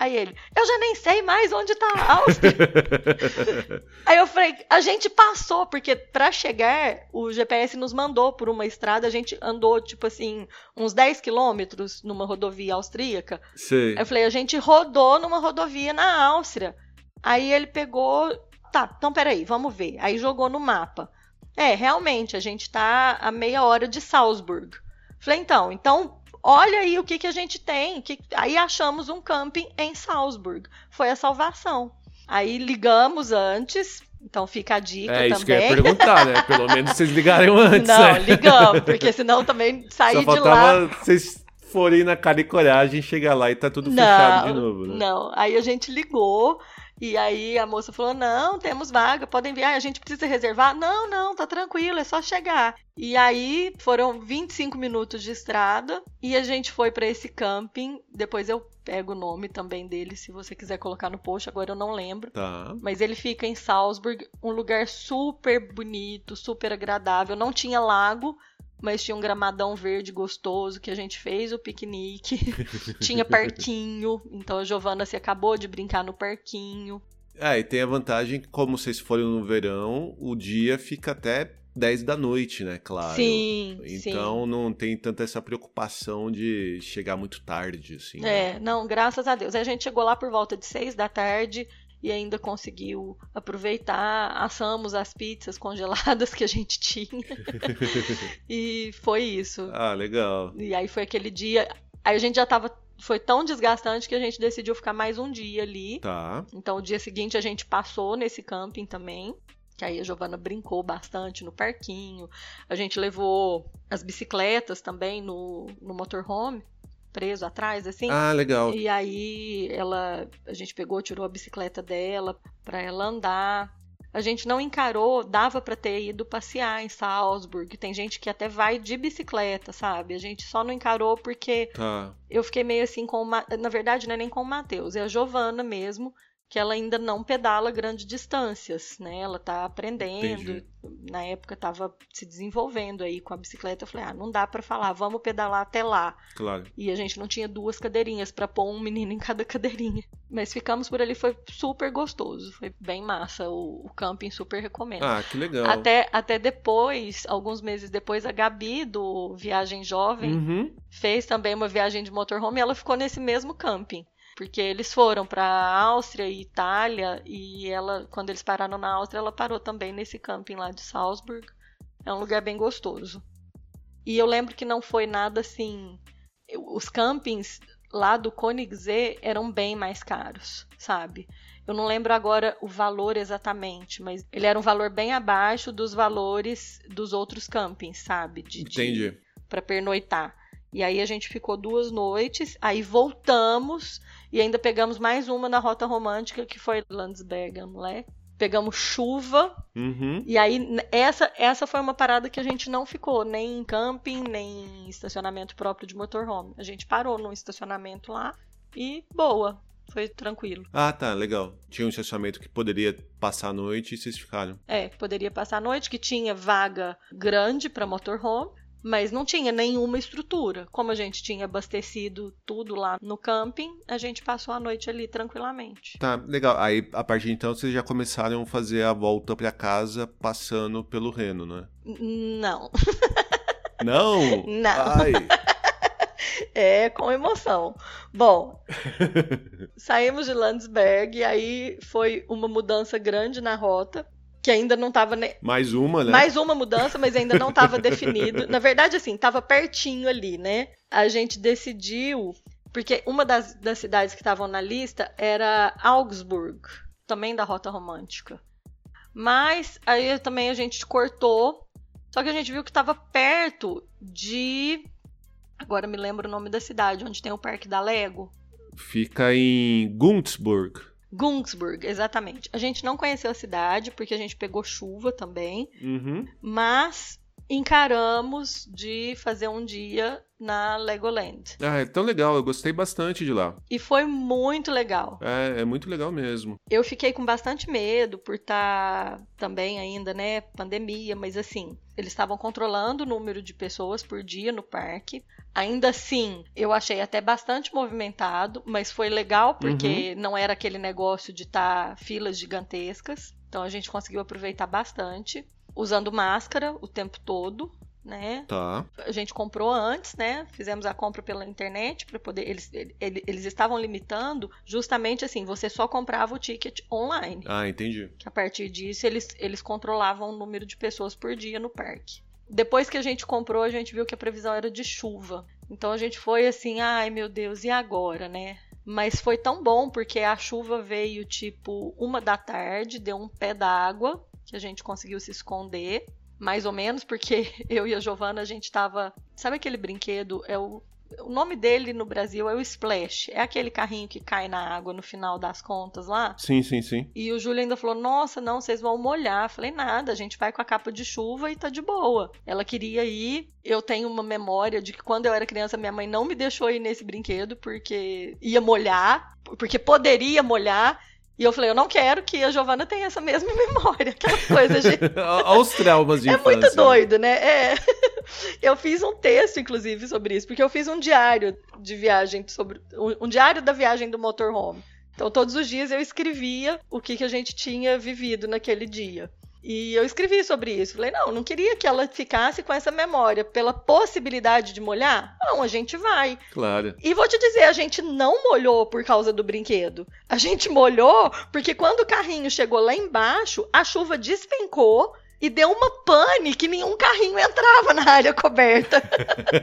Aí ele, eu já nem sei mais onde tá a Áustria. *laughs* Aí eu falei, a gente passou, porque para chegar, o GPS nos mandou por uma estrada, a gente andou, tipo assim, uns 10 quilômetros numa rodovia austríaca. Sei. Aí eu falei, a gente rodou numa rodovia na Áustria. Aí ele pegou, tá, então peraí, vamos ver. Aí jogou no mapa. É, realmente, a gente tá a meia hora de Salzburg. Falei, então, então olha aí o que, que a gente tem. Que... Aí achamos um camping em Salzburg. Foi a salvação. Aí ligamos antes, então fica a dica é, também. isso que eu ia perguntar, né? Pelo menos vocês ligaram *laughs* antes, Não, né? ligamos, porque senão também sair Só de lá... faltava vocês forem na cara e coragem, chegar lá e tá tudo fechado de novo, né? Não, aí a gente ligou e aí a moça falou: não, temos vaga, podem vir. Ah, a gente precisa reservar? Não, não, tá tranquilo, é só chegar. E aí foram 25 minutos de estrada e a gente foi para esse camping. Depois eu pego o nome também dele, se você quiser colocar no post, agora eu não lembro. Tá. Mas ele fica em Salzburg, um lugar super bonito, super agradável. Não tinha lago, mas tinha um gramadão verde gostoso que a gente fez o piquenique. *laughs* tinha parquinho, então a Giovana se acabou de brincar no parquinho. É, e tem a vantagem que, como vocês foram no verão, o dia fica até 10 da noite, né? Claro. Sim, Então sim. não tem tanta essa preocupação de chegar muito tarde, assim. né? É, não, graças a Deus. A gente chegou lá por volta de seis da tarde e ainda conseguiu aproveitar, assamos as pizzas congeladas que a gente tinha. *laughs* e foi isso. Ah, legal. E aí foi aquele dia. Aí a gente já tava. Foi tão desgastante que a gente decidiu ficar mais um dia ali. Tá. Então o dia seguinte a gente passou nesse camping também. Que aí a Giovana brincou bastante no parquinho. A gente levou as bicicletas também no, no motorhome, preso atrás, assim. Ah, legal. E aí ela, a gente pegou, tirou a bicicleta dela para ela andar. A gente não encarou, dava para ter ido passear em Salzburg. Tem gente que até vai de bicicleta, sabe? A gente só não encarou porque Tá. eu fiquei meio assim com o Ma... na verdade não é nem com o Matheus, é a Giovana mesmo, que ela ainda não pedala grandes distâncias, né? Ela tá aprendendo. Entendi. Na época tava se desenvolvendo aí com a bicicleta. Eu falei: "Ah, não dá para falar, vamos pedalar até lá". Claro. E a gente não tinha duas cadeirinhas para pôr um menino em cada cadeirinha. Mas ficamos por ali, foi super gostoso, foi bem massa. O, o camping super recomendo. Ah, que legal. Até, até depois, alguns meses depois, a Gabi, do Viagem Jovem, Uhum. fez também uma viagem de motorhome e ela ficou nesse mesmo camping. Porque eles foram para Áustria e Itália e ela, quando eles pararam na Áustria, ela parou também nesse camping lá de Salzburg. É um lugar bem gostoso. E eu lembro que não foi nada assim. Os campings lá do Koenigsee eram bem mais caros, sabe? Eu não lembro agora o valor exatamente, mas ele era um valor bem abaixo dos valores dos outros campings, sabe? De, Entendi. para pernoitar. E aí a gente ficou duas noites, aí voltamos e ainda pegamos mais uma na rota romântica que foi Landsbergen, né? Pegamos chuva Uhum. e aí essa essa foi uma parada que a gente não ficou nem em camping, nem em estacionamento próprio de motorhome. A gente parou num estacionamento lá e boa, foi tranquilo. Ah, tá, legal. Tinha um estacionamento que poderia passar a noite e vocês ficaram. É, poderia passar a noite, que tinha vaga grande para motorhome, mas não tinha nenhuma estrutura. Como a gente tinha abastecido tudo lá no camping, a gente passou a noite ali tranquilamente. Tá, legal. Aí, a partir de então, vocês já começaram a fazer a volta pra casa passando pelo Reno, né? Não, Não! *laughs* Não. Ai! *laughs* é com emoção. Bom, *laughs* saímos de Landsberg e aí foi uma mudança grande na rota, que ainda não estava Mais uma, né? Mais uma mudança, mas ainda não estava *laughs* definido. Na verdade, assim, estava pertinho ali, né? A gente decidiu, porque uma das, das cidades que estavam na lista era Augsburg, também da Rota Romântica. Mas aí também a gente cortou, só que a gente viu que estava perto de. Agora me lembro o nome da cidade, onde tem o Parque da Lego. Fica em Gunzburg. Gunzburg, exatamente. A gente não conheceu a cidade porque a gente pegou chuva também, Uhum. mas encaramos de fazer um dia na Legoland. Ah, é tão legal, eu gostei bastante de lá. E foi muito legal. É, é muito legal mesmo. Eu fiquei com bastante medo por estar também ainda, né, pandemia, mas assim, eles estavam controlando o número de pessoas por dia no parque. Ainda assim, eu achei até bastante movimentado, mas foi legal porque não era aquele negócio de estar filas gigantescas. Então a gente conseguiu aproveitar bastante, usando máscara o tempo todo, né? Tá. A gente comprou antes, né? Fizemos a compra pela internet para poder. Eles, ele- eles estavam limitando justamente assim, você só comprava o ticket online. Ah, entendi. Que a partir disso eles, eles controlavam o número de pessoas por dia no parque. Depois que a gente comprou, a gente viu que a previsão era de chuva. Então a gente foi assim, ai meu Deus, e agora, né? Mas foi tão bom porque a chuva veio tipo uma da tarde, deu um pé d'água que a gente conseguiu se esconder, mais ou menos, porque *laughs* eu e a Giovana a gente tava, sabe aquele brinquedo? É o o nome dele no Brasil é o Splash. É aquele carrinho que cai na água no final das contas lá. Sim, sim, sim. E o Júlio ainda falou: Nossa, não, vocês vão molhar. Eu falei: Nada, a gente vai com a capa de chuva e tá de boa. Ela queria ir. Eu tenho uma memória de que quando eu era criança, minha mãe não me deixou ir nesse brinquedo porque ia molhar, porque poderia molhar. E eu falei: Eu não quero que a Giovana tenha essa mesma *laughs* memória. Aquela coisa, gente. *laughs* Olha os traumas de É infância. muito doido, né? É. *laughs* Eu fiz um texto, inclusive, sobre isso, porque eu fiz um diário de viagem sobre. Um, um diário da viagem do motorhome. Então, todos os dias eu escrevia o que, que a gente tinha vivido naquele dia. E eu escrevi sobre isso. Falei, não, não queria que ela ficasse com essa memória. Pela possibilidade de molhar, não, a gente vai. Claro. E vou te dizer, a gente não molhou por causa do brinquedo. A gente molhou porque quando o carrinho chegou lá embaixo, a chuva despencou e deu uma pane que nenhum carrinho entrava na área coberta.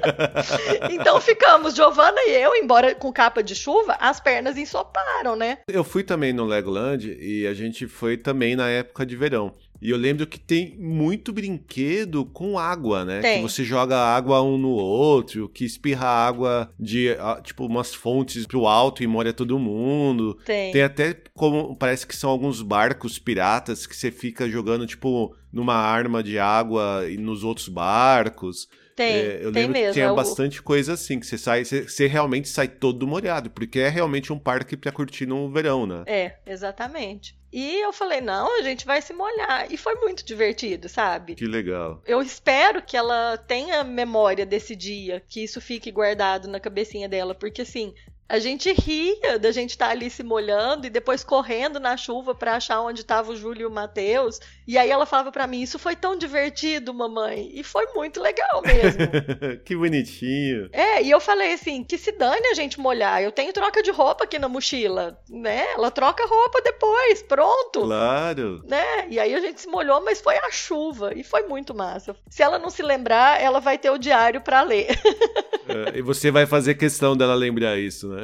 *laughs* então ficamos, Giovana e eu, embora com capa de chuva, as pernas ensoparam, né? Eu fui também no Legoland e a gente foi também na época de verão. E eu lembro que tem muito brinquedo com água, né? Tem. Que você joga água um no outro, que espirra água de, ah, tipo, umas fontes pro alto e molha todo mundo. Tem. Tem até como, parece que são alguns barcos piratas que você fica jogando, tipo, numa arma de água e nos outros barcos. Tem, É, eu tem lembro mesmo. que tinha é o- bastante coisa assim, que você sai, você, você realmente sai todo molhado, porque é realmente um parque pra curtir no verão, né? É, exatamente. E eu falei, não, a gente vai se molhar. E foi muito divertido, sabe? Que legal. Eu espero que ela tenha memória desse dia, que isso fique guardado na cabecinha dela, porque assim, a gente ria da gente estar ali se molhando e depois correndo na chuva pra achar onde tava o Júlio e o Matheus. E aí ela falava pra mim: "Isso foi tão divertido, mamãe". E foi muito legal mesmo. *laughs* que bonitinho. É, e eu falei assim, que se dane a gente molhar. Eu tenho troca de roupa aqui na mochila, né? Ela troca roupa depois, pronto Claro. né? E aí a gente se molhou, mas foi a chuva e foi muito massa. Se ela não se lembrar, ela vai ter o diário pra ler. *laughs* É, e você vai fazer questão dela lembrar isso, né?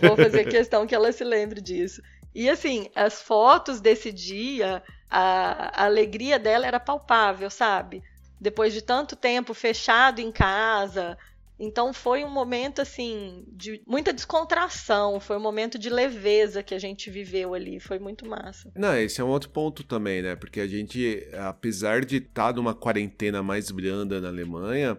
Vou *laughs* fazer questão que ela se lembre disso. E assim, as fotos desse dia, a, a alegria dela era palpável, sabe? Depois de tanto tempo fechado em casa. Então foi um momento assim de muita descontração, foi um momento de leveza que a gente viveu ali, foi muito massa. Não, esse é um outro ponto também, né? Porque a gente, apesar de estar numa quarentena mais branda na Alemanha,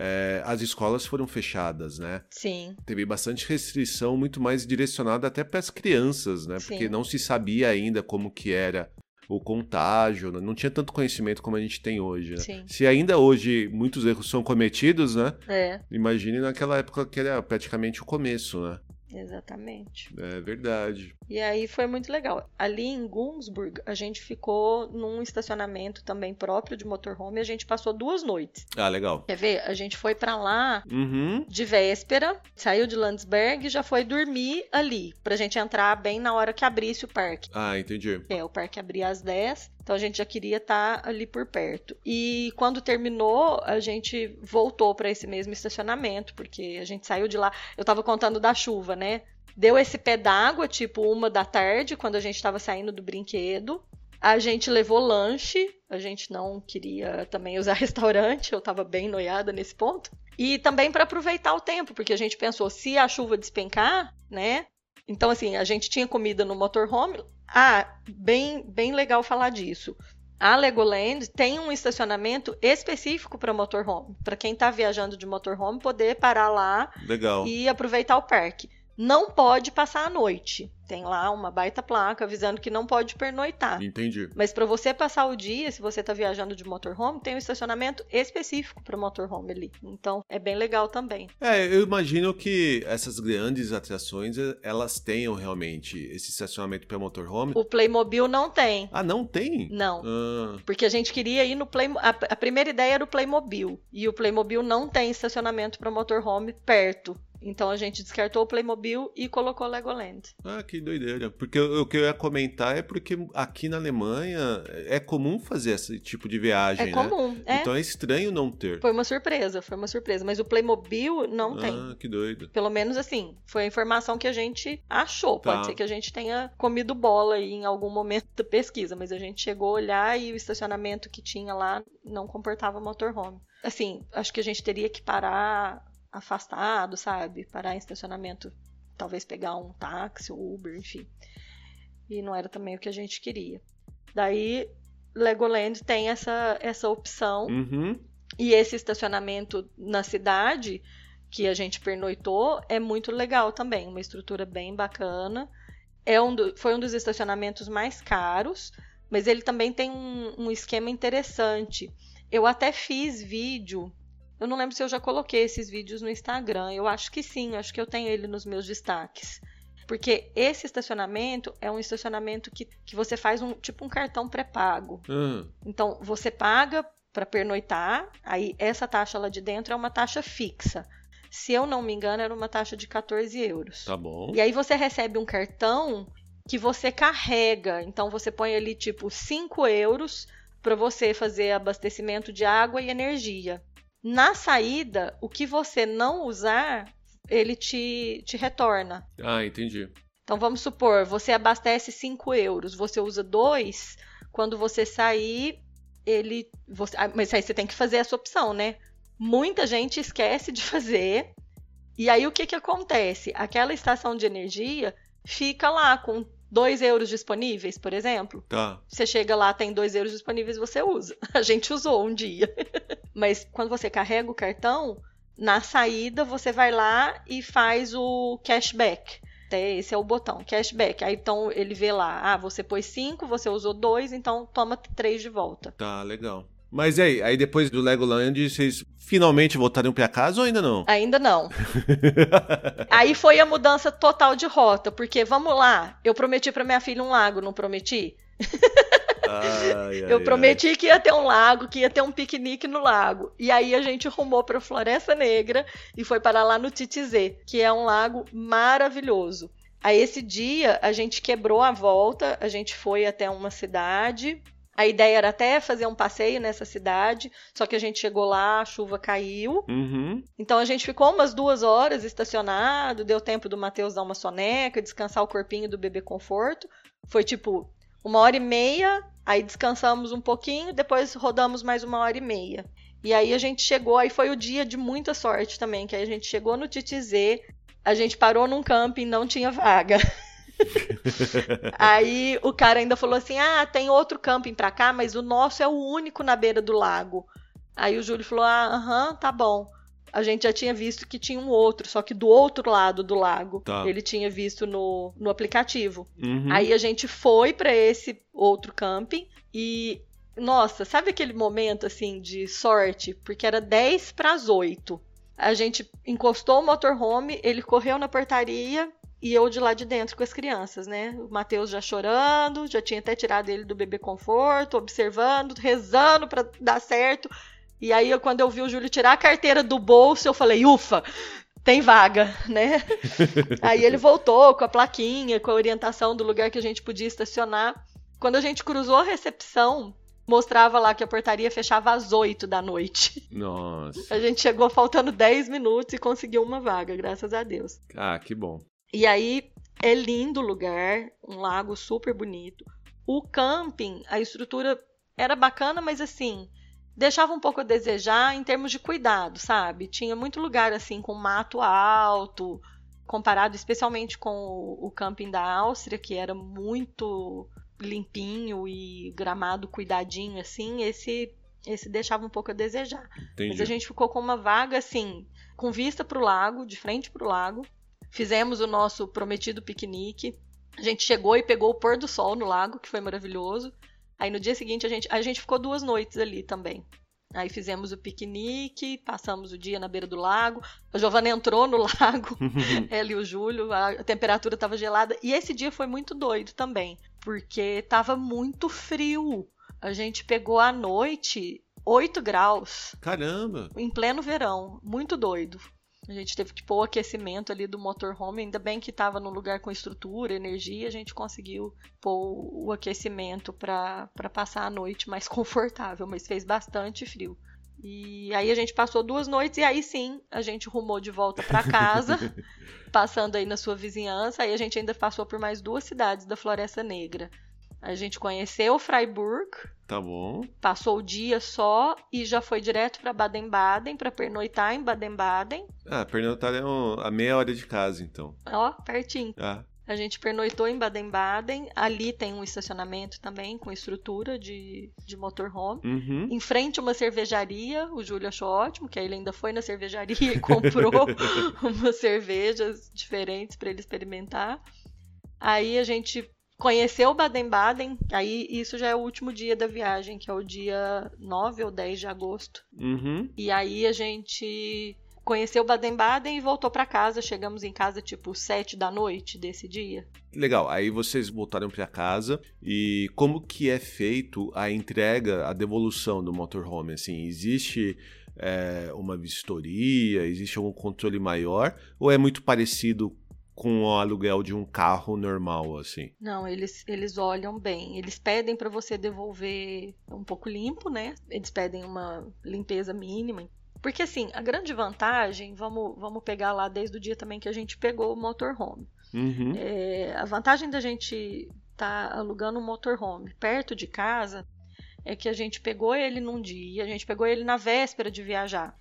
é, as escolas foram fechadas, né? Sim, Teve bastante restrição, muito mais direcionada até para as crianças, né? Porque Sim. não se sabia ainda como que era o contágio, né? não tinha tanto conhecimento como a gente tem hoje, né? Sim. Se ainda hoje muitos erros são cometidos, né? é, Imagine naquela época que era praticamente o começo, né? Exatamente. É verdade. E aí foi muito legal. Ali em Gunzburg, a gente ficou num estacionamento também próprio de motorhome e a gente passou duas noites. Ah, legal. Quer ver? A gente foi pra lá Uhum. de véspera, saiu de Landsberg e já foi dormir ali, pra gente entrar bem na hora que abrisse o parque. Ah, entendi. É, o parque abria às 10, então a gente já queria estar ali por perto. E quando terminou, a gente voltou para esse mesmo estacionamento, porque a gente saiu de lá. Eu tava contando da chuva, né? Deu esse pé d'água, tipo uma da tarde, quando a gente tava saindo do brinquedo. A gente levou lanche, a gente não queria também usar *laughs* restaurante, eu tava bem noiada nesse ponto. E também para aproveitar o tempo, porque a gente pensou, se a chuva despencar, né? Então, assim, a gente tinha comida no motorhome. Ah, bem, bem legal falar disso. A Legoland tem um estacionamento específico para motorhome, para quem está viajando de motorhome poder parar lá Legal. e aproveitar o parque. Não pode passar a noite. Tem lá uma baita placa avisando que não pode pernoitar. Entendi. Mas para você passar o dia, se você está viajando de motorhome, tem um estacionamento específico para motorhome ali. Então é bem legal também. É, eu imagino que essas grandes atrações eh, elas tenham realmente esse estacionamento para motorhome. O Playmobil não tem. Ah, não tem? Não. Ah, Porque a gente queria ir no Play. A, a primeira ideia era o Playmobil. E o Playmobil não tem estacionamento para motorhome perto. Então a gente descartou o Playmobil e colocou o Legoland. ah, que doideira. Porque o que eu ia comentar é porque aqui na Alemanha é comum fazer esse tipo de viagem, É né? comum, é. Então é estranho não ter. Foi uma surpresa, foi uma surpresa. Mas o Playmobil não tem. Ah, que doido. Pelo menos assim, foi a informação que a gente achou. Tá. Pode ser que a gente tenha comido bola aí em algum momento da pesquisa, mas a gente chegou a olhar e o estacionamento que tinha lá não comportava motorhome. Assim, acho que a gente teria que parar afastado, sabe? Parar em estacionamento, talvez pegar um táxi Uber, enfim. E não era também o que a gente queria. Daí, Legoland tem essa, essa opção. Uhum. E esse estacionamento na cidade que a gente pernoitou é muito legal também, uma estrutura bem bacana. É um do- foi um dos estacionamentos mais caros, mas ele também tem um, um esquema interessante. Eu até fiz vídeo, eu não lembro se eu já coloquei esses vídeos no Instagram, eu acho que sim, acho que eu tenho ele nos meus destaques. Porque esse estacionamento é um estacionamento que, que você faz um tipo um cartão pré-pago. Ah, Então, você paga para pernoitar, aí essa taxa lá de dentro é uma taxa fixa. Se eu não me engano, era uma taxa de 14 euros. tá bom. E aí você recebe um cartão que você carrega. Então, você põe ali tipo 5 euros para você fazer abastecimento de água e energia. Na saída, o que você não usar, ele te, te retorna. Ah, entendi. Então vamos supor, você abastece 5 euros, você usa 2, quando você sair, ele. Você, ah, mas aí você tem que fazer essa opção, né? Muita gente esquece de fazer. E aí o que, que acontece? Aquela estação de energia fica lá com 2 euros disponíveis, por exemplo. Tá. Você chega lá, tem 2 euros disponíveis, você usa. *laughs* A gente usou um dia. *laughs* Mas quando você carrega o cartão, na saída você vai lá e faz o cashback. Esse é o botão, cashback. Aí então ele vê lá, ah, você pôs 5, você usou 2, então toma 3 de volta. Tá, legal. Mas e aí, aí depois do Legoland, vocês finalmente voltaram pra casa ou ainda não? Ainda não. *laughs* Aí foi a mudança total de rota, porque vamos lá, eu prometi para minha filha um lago, não prometi? Ai, ai, Eu ai. prometi que ia ter um lago, que ia ter um piquenique no lago. E aí a gente rumou para Floresta Negra e foi para lá no Titizê, que é um lago maravilhoso. Aí esse dia a gente quebrou a volta, a gente foi até uma cidade. A ideia era até fazer um passeio nessa cidade, só que a gente chegou lá, a chuva caiu. Uhum. Então a gente ficou umas duas horas estacionado, deu tempo do Matheus dar uma soneca, descansar o corpinho do bebê conforto. Foi tipo uma hora e meia, aí descansamos um pouquinho, depois rodamos mais uma hora e meia. E aí a gente chegou, aí foi o dia de muita sorte também, que aí a gente chegou no Titizê, a gente parou num camping, não tinha vaga. *laughs* *laughs* aí o cara ainda falou assim: "Ah, tem outro camping pra cá, mas o nosso é o único na beira do lago". Aí o Júlio falou: "Ah, aham, tá bom". A gente já tinha visto que tinha um outro, só que do outro lado do lago. Tá. Ele tinha visto no, no aplicativo. Uhum. Aí a gente foi pra esse outro camping e nossa, sabe aquele momento assim de sorte, porque era 10 para as 8. A gente encostou o motorhome, ele correu na portaria e eu de lá de dentro com as crianças, né? O Matheus já chorando, já tinha até tirado ele do bebê conforto, observando, rezando pra dar certo. E aí eu- quando eu vi o Júlio tirar a carteira do bolso, eu falei: "Ufa, tem vaga, *laughs* né?" Aí ele voltou com a plaquinha, com a orientação do lugar que a gente podia estacionar. Quando a gente cruzou a recepção, mostrava lá que a portaria fechava às 8 da noite. Nossa. A gente chegou faltando 10 minutos e conseguiu uma vaga, graças a Deus. Ah, que bom. E aí é lindo o lugar, um lago super bonito. O camping, a estrutura era bacana, mas assim, deixava um pouco a desejar em termos de cuidado, sabe? Tinha muito lugar assim com mato alto, comparado especialmente com o camping da Áustria, que era muito limpinho e gramado cuidadinho assim, esse esse deixava um pouco a desejar. Entendi. Mas a gente ficou com uma vaga assim, com vista para o lago, de frente para o lago. Fizemos o nosso prometido piquenique. A gente chegou e pegou o pôr do sol no lago, que foi maravilhoso. Aí no dia seguinte a gente, a gente ficou duas noites ali também. Aí fizemos o piquenique, passamos o dia na beira do lago. A Giovana entrou no *laughs* lago, *laughs* ela e o Júlio, a temperatura estava gelada. E esse dia foi muito doido também, porque estava muito frio. A gente pegou à noite 8 graus. Caramba! Em pleno verão, muito doido. A gente teve que pôr o aquecimento ali do motorhome, ainda bem que estava num lugar com estrutura, energia, a gente conseguiu pôr o aquecimento para passar a noite mais *laughs* confortável, mas fez bastante frio. E aí a gente passou duas noites e aí sim a gente rumou de volta para casa, *laughs* passando aí na sua vizinhança. Aí a gente ainda passou por mais duas cidades da Floresta Negra. A gente conheceu Freiburg. Tá bom. Passou o dia só e já foi direto para Baden-Baden para pernoitar em Baden-Baden. Ah, pernoitar é um, a meia hora de casa, então. Ó, pertinho. Ah. A gente pernoitou em Baden-Baden. Ali tem um estacionamento também com estrutura de, de motorhome. Uhum. Em frente uma cervejaria. O Júlio achou ótimo, que aí ele ainda foi na cervejaria e comprou *laughs* *laughs* umas cervejas diferentes para ele experimentar. Aí a gente conheceu Baden-Baden, aí isso já é o último dia da viagem, que é o dia 9 ou 10 de agosto. Uhum. E aí a gente conheceu Baden-Baden e voltou para casa. Chegamos em casa tipo 7 da noite desse dia. Legal. Aí vocês voltaram para casa e como que é feito a entrega, a devolução do motorhome? Assim, existe é, uma vistoria? Existe algum controle maior? Ou é muito parecido com o aluguel de um carro normal, assim? Não, eles, eles olham bem. Eles pedem para você devolver um pouco limpo, né? Eles pedem uma limpeza mínima. Porque, assim, a grande vantagem, vamos, vamos pegar lá desde o dia também que a gente pegou o motorhome. Uhum. É, a vantagem da gente estar tá alugando um motorhome perto de casa é que a gente pegou ele num dia, a gente pegou ele na véspera de viajar.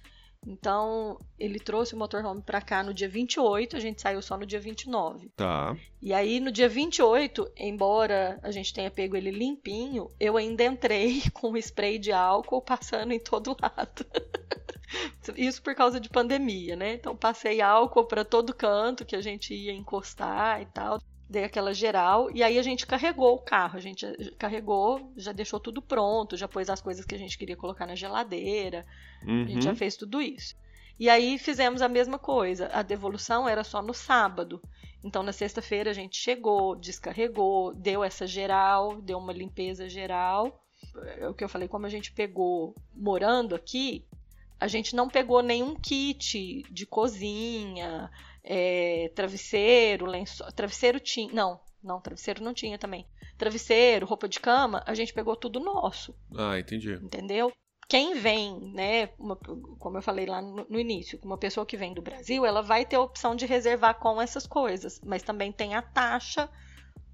Então, ele trouxe o motorhome para cá no dia 28, a gente saiu só no dia 29. Tá. E aí, no dia 28, embora a gente tenha pego ele limpinho, eu ainda entrei *laughs* com spray de álcool passando em todo lado. *laughs* Isso por causa de pandemia, né? Então, passei álcool para todo canto que a gente ia encostar e tal dei aquela geral e aí a gente carregou o carro, a gente carregou, já deixou tudo pronto, já pôs as coisas que a gente queria colocar na geladeira, uhum. a gente já uhum. fez tudo isso. E aí fizemos a mesma coisa, a devolução era só no sábado. Então na sexta-feira a gente chegou, descarregou, deu essa geral, deu uma limpeza geral. É o que eu falei, como a gente pegou morando aqui, a gente não pegou nenhum kit de cozinha, é, travesseiro, lençol. Travesseiro tinha. Não, não, travesseiro não tinha também. Travesseiro, roupa de cama, a gente pegou tudo nosso. Ah, entendi. Entendeu? Quem vem, né, uma, como eu falei lá no, no, início, uma pessoa que vem do Brasil, ela vai ter a opção de reservar com essas coisas, mas também tem a taxa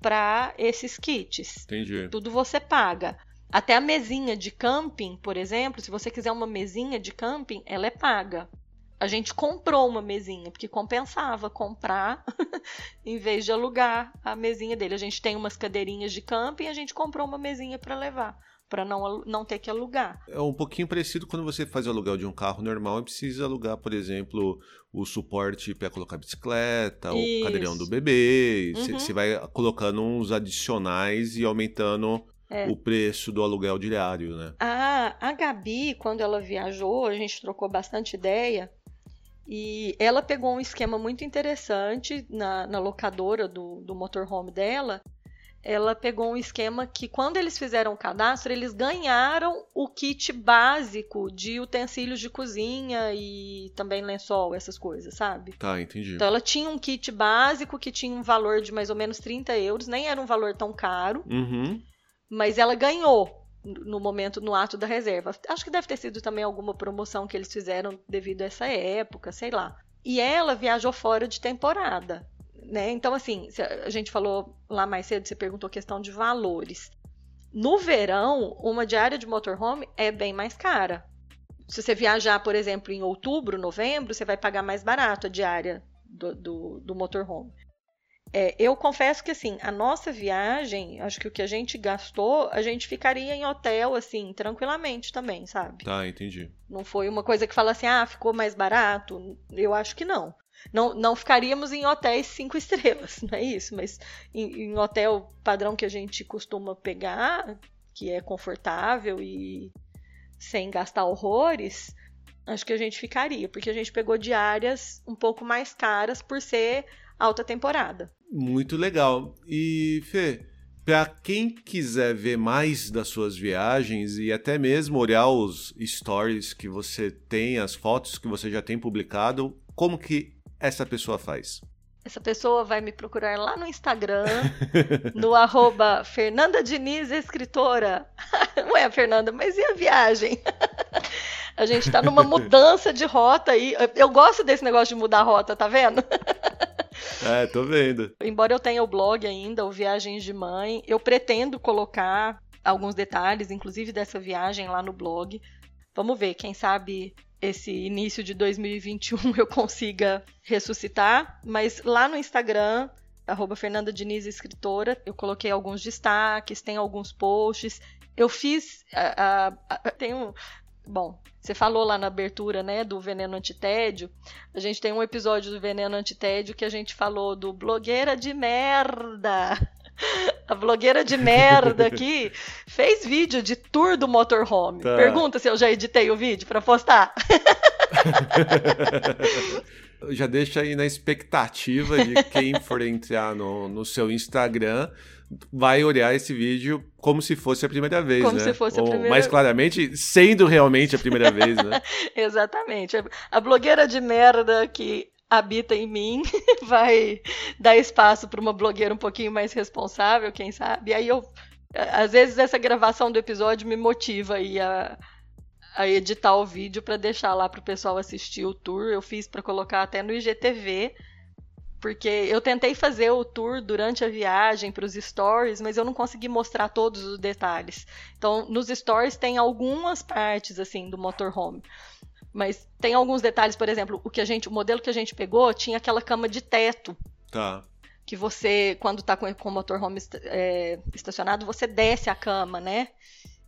para esses kits. Entendi. Tudo você paga. Até a mesinha de camping, por exemplo, se você quiser uma mesinha de camping, ela é paga a gente comprou uma mesinha, porque compensava comprar *laughs* em vez de alugar a mesinha dele. A gente tem umas cadeirinhas de camping e a gente comprou uma mesinha para levar, para não, não ter que alugar. É um pouquinho parecido quando você faz o aluguel de um carro normal e precisa alugar, por exemplo, o suporte para colocar bicicleta, Isso. o cadeirão do bebê. Você uhum. vai colocando uns adicionais e aumentando é. o preço do aluguel diário, né? Ah, a Gabi, quando ela viajou, a gente trocou bastante ideia. E ela pegou um esquema muito interessante na, na locadora do, do motorhome dela. Ela pegou um esquema que, quando eles fizeram o cadastro, eles ganharam o kit básico de utensílios de cozinha e também lençol, essas coisas, sabe? Tá, entendi. Então ela tinha um kit básico que tinha um valor de mais ou menos 30 euros, nem era um valor tão caro, uhum. Mas ela ganhou no momento, no ato da reserva. Acho que deve ter sido também alguma promoção que eles fizeram devido a essa época, sei lá. E ela viajou fora de temporada, né? Então, assim, a gente falou lá mais cedo, você perguntou questão de valores. No verão, uma diária de motorhome é bem mais cara. Se você viajar, por exemplo, em outubro, novembro, você vai pagar mais barato a diária do, do, do motorhome. É, eu confesso que assim, a nossa viagem, acho que o que a gente gastou, a gente ficaria em hotel, assim, tranquilamente também, sabe? Tá, entendi. Não foi uma coisa que fala assim, ah, ficou mais barato. Eu acho que não. Não, não ficaríamos em hotéis cinco *laughs* estrelas, não é isso? Mas em, em hotel padrão que a gente costuma pegar, que é confortável e sem gastar horrores, acho que a gente ficaria, porque a gente pegou diárias um pouco mais caras por ser alta temporada. Muito legal. E, Fê, para quem quiser ver mais das suas viagens e até mesmo olhar os stories que você tem, as fotos que você já tem publicado, como que essa pessoa faz? Essa pessoa vai me procurar lá no Instagram, *laughs* no arroba Fernanda Diniz, escritora. *laughs* Ué, Fernanda, mas e a viagem? *laughs* a gente está numa mudança de rota aí. Eu gosto desse negócio de mudar a rota, tá vendo? *laughs* É, tô vendo. Embora eu tenha o blog ainda, o Viagens de Mãe, eu pretendo colocar alguns detalhes, inclusive dessa viagem lá no blog. Vamos ver, quem sabe esse início de 2021 *laughs* eu consiga ressuscitar, mas lá no Instagram, arroba Fernanda Diniz Escritora, eu coloquei alguns destaques, tem alguns posts. Eu fiz. A, a, a, tem um, Bom, você falou lá na abertura, né, do veneno antitédio. A gente tem um episódio do veneno antitédio que a gente falou do blogueira de merda. *laughs* A blogueira de merda aqui fez vídeo de tour do motorhome. Tá. Pergunta se eu já editei o vídeo para postar. *laughs* já deixa aí na expectativa de quem for entrar no, no seu Instagram vai olhar esse vídeo como se fosse a primeira vez, como né? se fosse Ou, a primeira Mais claramente, sendo realmente a primeira vez, né? *laughs* Exatamente. A blogueira de merda que habita em mim *laughs* vai dar espaço para uma blogueira um pouquinho mais responsável, quem sabe. E aí eu às vezes essa gravação do episódio me motiva aí a, a editar o vídeo para deixar lá para o pessoal assistir o tour. Eu fiz para colocar até no IGTV porque eu tentei fazer o tour durante a viagem para os stories, mas eu não consegui mostrar todos os detalhes. Então, nos stories tem algumas partes assim do motorhome. Mas tem alguns detalhes, por exemplo, o que a gente, o modelo que a gente pegou tinha aquela cama de teto. Tá. Que você, quando está com, com o motorhome é, estacionado, você desce a cama, né?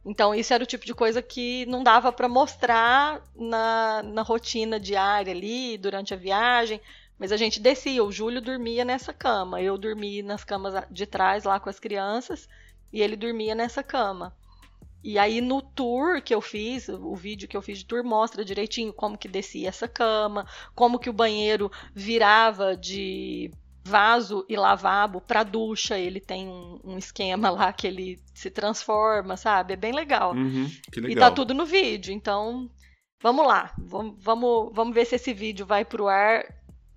Então, isso era o tipo de coisa que não dava para mostrar na, na rotina diária ali, durante a viagem. Mas a gente descia, o Júlio dormia nessa cama, eu dormia nas camas de trás lá com as crianças e ele dormia nessa cama. E aí no tour que eu fiz, o vídeo que eu fiz de tour mostra direitinho como que descia essa cama, como que o banheiro virava de vaso e lavabo para ducha. Ele tem um, um, esquema lá que ele se transforma, sabe? É bem legal. Uhum, legal. E tá tudo no vídeo. Então, vamos lá. Vamos, vamos, vamos ver se esse vídeo vai pro ar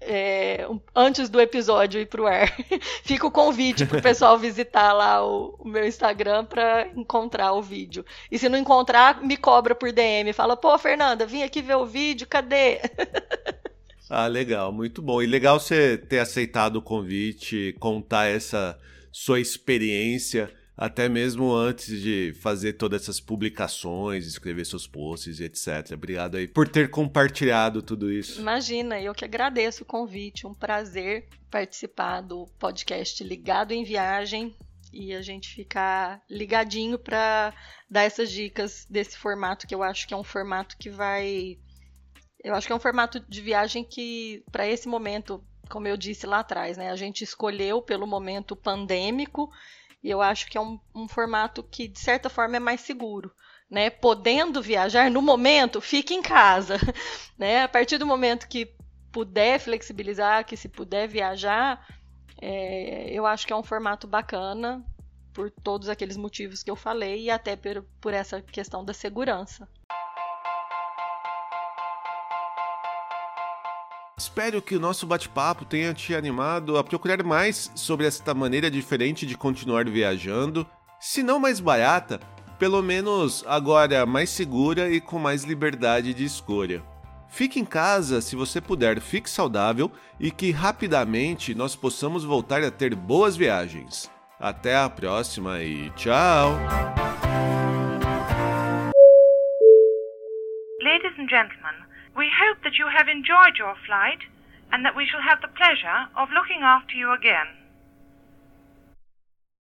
é, antes do episódio ir pro ar. *laughs* Fica o convite pro pessoal visitar lá o, o meu Instagram para encontrar o vídeo. E se não encontrar, me cobra por DM. Fala, pô, Fernanda, vim aqui ver o vídeo, cadê? *laughs* ah, legal, muito bom. E legal você ter aceitado o convite, contar essa sua experiência até mesmo antes de fazer todas essas publicações, escrever seus posts, etc. Obrigado aí por ter compartilhado tudo isso. Imagina, eu que agradeço o convite, um prazer participar do podcast Ligado em Viagem e a gente ficar ligadinho para dar essas dicas desse formato que eu acho que é um formato que vai eu acho que é um formato de viagem que para esse momento, como eu disse lá atrás, né, a gente escolheu pelo momento pandêmico e eu acho que é um, um formato que, de certa forma, é mais seguro. Né? Podendo viajar, no momento, fique em casa. *laughs* Né? A partir do momento que puder flexibilizar, que se puder viajar, é, eu acho que é um formato bacana por todos aqueles motivos que eu falei e até por, por essa questão da segurança. Espero que o nosso bate-papo tenha te animado a procurar mais sobre esta maneira diferente de continuar viajando, se não mais barata, pelo menos agora mais segura e com mais liberdade de escolha. Fique em casa se você puder, fique saudável e que rapidamente nós possamos voltar a ter boas viagens. Até a próxima e tchau! We hope that you have enjoyed your flight. and that we shall have the pleasure of looking after you again.